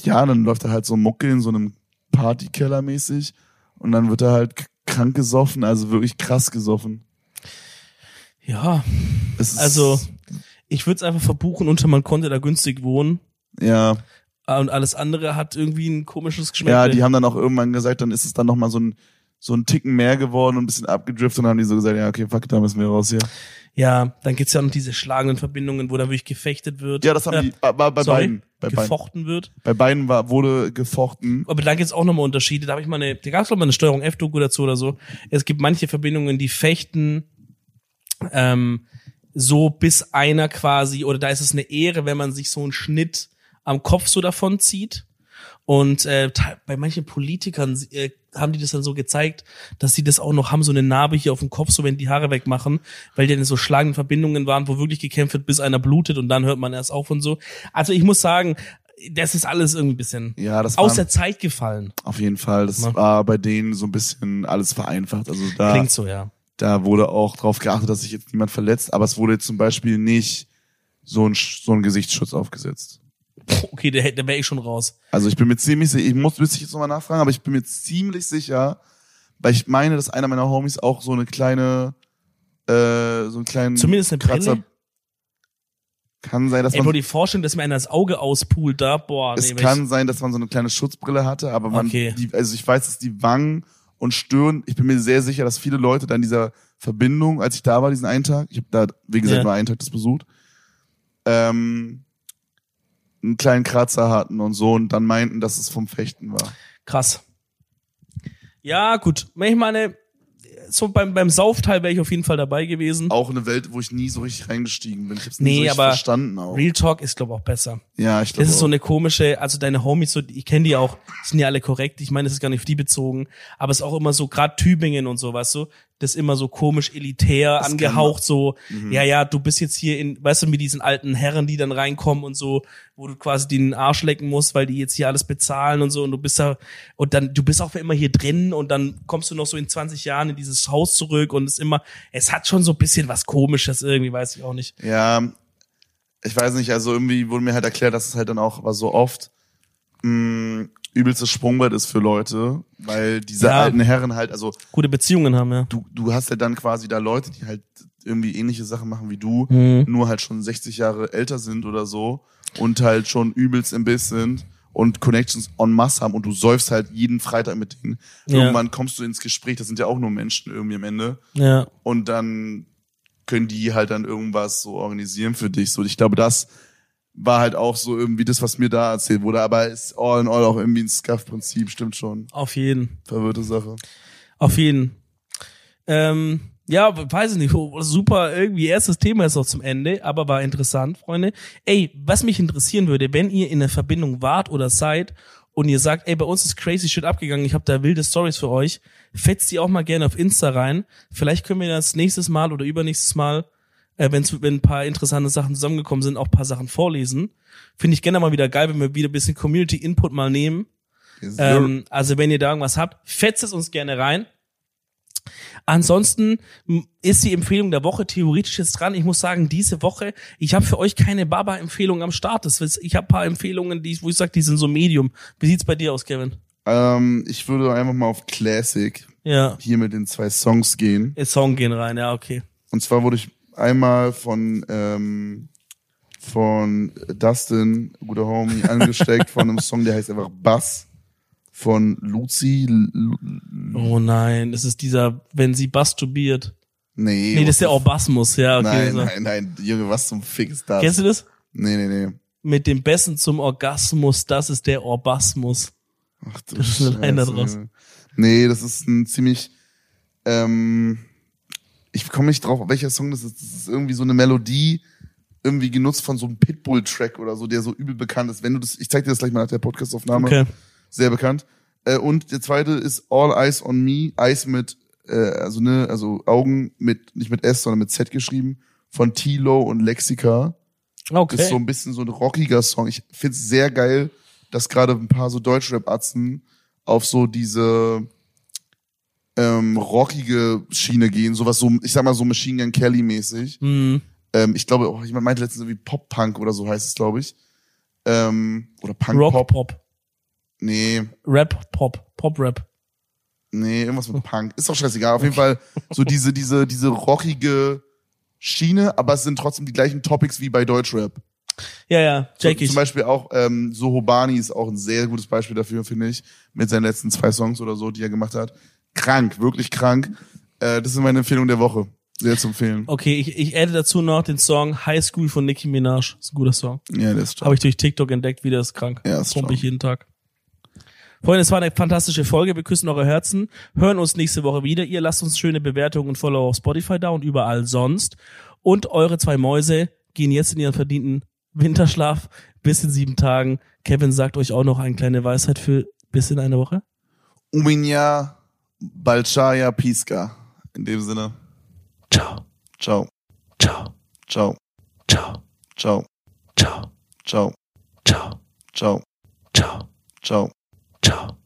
ja, dann läuft er halt so Mucke in so einem Partykeller mäßig und dann wird er halt krank gesoffen, also wirklich krass gesoffen. Ja. Also, ich würde es einfach verbuchen unter man konnte da günstig wohnen. ja, Und alles andere hat irgendwie ein komisches Geschmack. ja, die haben dann auch irgendwann gesagt, dann ist es dann noch mal so ein so ein Ticken mehr geworden und ein bisschen abgedriftet und dann haben die so gesagt, ja, okay, fuck, da müssen wir raus hier. ja, dann gibt's ja noch diese schlagenden Verbindungen, wo da wirklich gefechtet wird. Ja, das haben Äh, die bei, bei sorry, beiden. Bei beiden. gefochten wird. Bei beiden war, wurde gefochten. Aber da gibt's auch nochmal Unterschiede. Da habe ich mal eine, da gab's ich mal eine Steuerung F-Doku dazu oder so. Es gibt manche Verbindungen, die fechten ähm, so bis einer quasi, oder da ist es eine Ehre, wenn man sich so einen Schnitt am Kopf so davon zieht. Und äh, bei manchen Politikern äh, haben die das dann so gezeigt, dass sie das auch noch haben, so eine Narbe hier auf dem Kopf, so wenn die Haare wegmachen, weil die dann so schlagende Verbindungen waren, wo wirklich gekämpft wird, bis einer blutet und dann hört man erst auf und so. Also ich muss sagen, das ist alles irgendwie ein bisschen Ja, das aus der Zeit gefallen. auf jeden Fall. Das Ne? war bei denen so ein bisschen alles vereinfacht. Also da, Klingt so, ja. da wurde auch drauf geachtet, dass sich jetzt niemand verletzt, aber es wurde jetzt zum Beispiel nicht so ein, so ein Gesichtsschutz aufgesetzt. Okay, da, da wäre ich schon raus. Also ich bin mir ziemlich sicher, ich muss, müsste ich jetzt nochmal nachfragen, aber ich bin mir ziemlich sicher, weil ich meine, dass einer meiner Homies auch so eine kleine, äh, so einen kleinen Zumindest eine Kratzer. Brille? Kann sein, dass Ey, Bro, man, die Vorstellung, dass mir einer das Auge auspult da, boah, es nee, kann sein, dass man so eine kleine Schutzbrille hatte, aber man, Okay. die, also ich weiß, dass die Wangen und Stirn, ich bin mir sehr sicher, dass viele Leute dann dieser Verbindung, als ich da war, diesen einen Tag, ich habe da, wie gesagt, Ja. nur einen Tag das besucht, ähm, einen kleinen Kratzer hatten und so und dann meinten, dass es vom Fechten war. krass. Ja, gut. Ich meine, so beim, beim Saufteil wäre ich auf jeden Fall dabei gewesen. Auch eine Welt, wo ich nie so richtig reingestiegen bin. Ich hab's nie Nee, so richtig aber verstanden auch. Real Talk ist, glaube ich, auch besser. ja, ich glaube Das ist so eine komische, also deine Homies, so, ich kenne die auch, sind ja alle korrekt. Ich meine, das ist gar nicht auf die bezogen, aber es ist auch immer so, gerade Tübingen und so, weißt du, das ist immer so komisch elitär Das angehaucht, so, Mhm. ja, ja, du bist jetzt hier in, weißt du, mit diesen alten Herren, die dann reinkommen und so, wo du quasi den Arsch lecken musst, weil die jetzt hier alles bezahlen und so und du bist da, und dann, du bist auch für immer hier drin und dann kommst du noch so in 20 Jahren in dieses Haus zurück und es ist immer, es hat schon so ein bisschen was Komisches irgendwie, weiß ich auch nicht. Ja, ich weiß nicht, also irgendwie wurde mir halt erklärt, dass es halt dann auch aber so oft mh, übelstes Sprungbrett ist für Leute, weil diese Ja. alten Herren halt, also Gute Beziehungen haben, ja. du, du hast ja dann quasi da Leute, die halt irgendwie ähnliche Sachen machen wie du, Mhm. nur halt schon 60 Jahre älter sind oder so und halt schon übelst im Biss sind und Connections en masse haben und du säufst halt jeden Freitag mit denen. Ja. Irgendwann kommst du ins Gespräch, das sind ja auch nur Menschen irgendwie am Ende Ja. und dann können die halt dann irgendwas so organisieren für dich. So, ich glaube, das war halt auch so irgendwie das, was mir da erzählt wurde, aber ist all in all auch irgendwie ein Scuff-Prinzip, stimmt schon. Auf jeden. Verwirrte Sache. Auf jeden. Ähm, ja, weiß ich nicht, oh, super, irgendwie erstes Thema ist auch zum Ende, aber war interessant, Freunde. Ey, was mich interessieren würde, wenn ihr in der Verbindung wart oder seid und ihr sagt, ey, bei uns ist crazy shit abgegangen, ich habe da wilde Stories für euch, fetzt die auch mal gerne auf Insta rein. Vielleicht können wir das nächstes Mal oder übernächstes Mal, äh, wenn's, wenn ein paar interessante Sachen zusammengekommen sind, auch ein paar Sachen vorlesen. Finde ich gerne mal wieder geil, wenn wir wieder ein bisschen Community-Input mal nehmen. Ähm, also wenn ihr da irgendwas habt, fetzt es uns gerne rein. Ansonsten ist die Empfehlung der Woche theoretisch jetzt dran. Ich muss sagen, diese Woche, ich habe für euch keine Baba-Empfehlung am Start. Das ist, ich habe paar Empfehlungen, die, wo ich sage, die sind so Medium. Wie sieht's bei dir aus, Kevin? ähm, ich würde einfach mal auf Classic Ja, hier mit den zwei Songs gehen. in Song gehen rein, ja, okay. Und zwar wurde ich einmal von ähm, von Dustin, guter Homie, angesteckt von einem Song, der heißt einfach Bass von Lucy. L L Oh nein, das ist dieser, wenn sie masturbiert. nee, Nee, das ist der Orgasmus, ja, okay. Nein, so. nein, nein, Junge, was zum Fick ist das? Kennst du das? Nee, nee, nee. Mit dem Besten zum Orgasmus, das ist der Orgasmus. Ach du Das ist Scheiße, draus. Nee, das ist ein ziemlich, ähm, ich komme nicht drauf, welcher Song das ist. Das ist irgendwie so eine Melodie, irgendwie genutzt von so einem Pitbull-Track oder so, der so übel bekannt ist. Wenn du das, ich zeig dir das gleich mal nach der Podcastaufnahme. Okay. Sehr bekannt. Äh, und der zweite ist All Eyes on Me, Eyes mit, äh, also ne, also Augen mit, nicht mit S, sondern mit Z geschrieben, von Tilo und Lexica. Okay. Ist so ein bisschen so ein rockiger Song. Ich find's sehr geil, dass gerade ein paar so Deutschrap-Atzen auf so diese ähm, rockige Schiene gehen, sowas so, ich sag mal so Machine Gun Kelly mäßig. Hm. Ähm, ich glaube, oh, jemand meinte letztens irgendwie Pop-Punk oder so heißt es, glaube ich. Ähm, oder Rock Punk-Pop. Pop. Nee, Rap Pop. Pop Rap. nee, irgendwas mit Punk. Ist doch scheißegal. Auf jeden Fall so diese, diese, diese rockige Schiene, aber es sind trotzdem die gleichen Topics wie bei Deutschrap. Ja, ja, ich. Zum Beispiel auch ähm, Sohobani ist auch ein sehr gutes Beispiel dafür, finde ich, mit seinen letzten zwei Songs oder so, die er gemacht hat. Krank, wirklich krank. Äh, das ist meine Empfehlung der Woche. Sehr zu empfehlen. Okay, ich, ich adde dazu noch den Song High School von Nicki Minaj. ist ein guter Song. Ja, der ist. Habe ich durch TikTok entdeckt, wie der ist krank. Ja, ist Pump stark. ich jeden Tag. Freunde, es war eine fantastische Folge. Wir küssen eure Herzen. Hören uns nächste Woche wieder. Ihr lasst uns schöne Bewertungen und Follow auf Spotify da und überall sonst. Und eure zwei Mäuse gehen jetzt in ihren verdienten Winterschlaf bis in sieben Tagen. Kevin sagt euch auch noch eine kleine Weisheit für bis in eine Woche. Uminya Balchaya Piska. In dem Sinne, Ciao. ciao, Ciao. ciao, Ciao. ciao, Ciao. ciao, Ciao. ciao, Ciao. ciao. Ciao.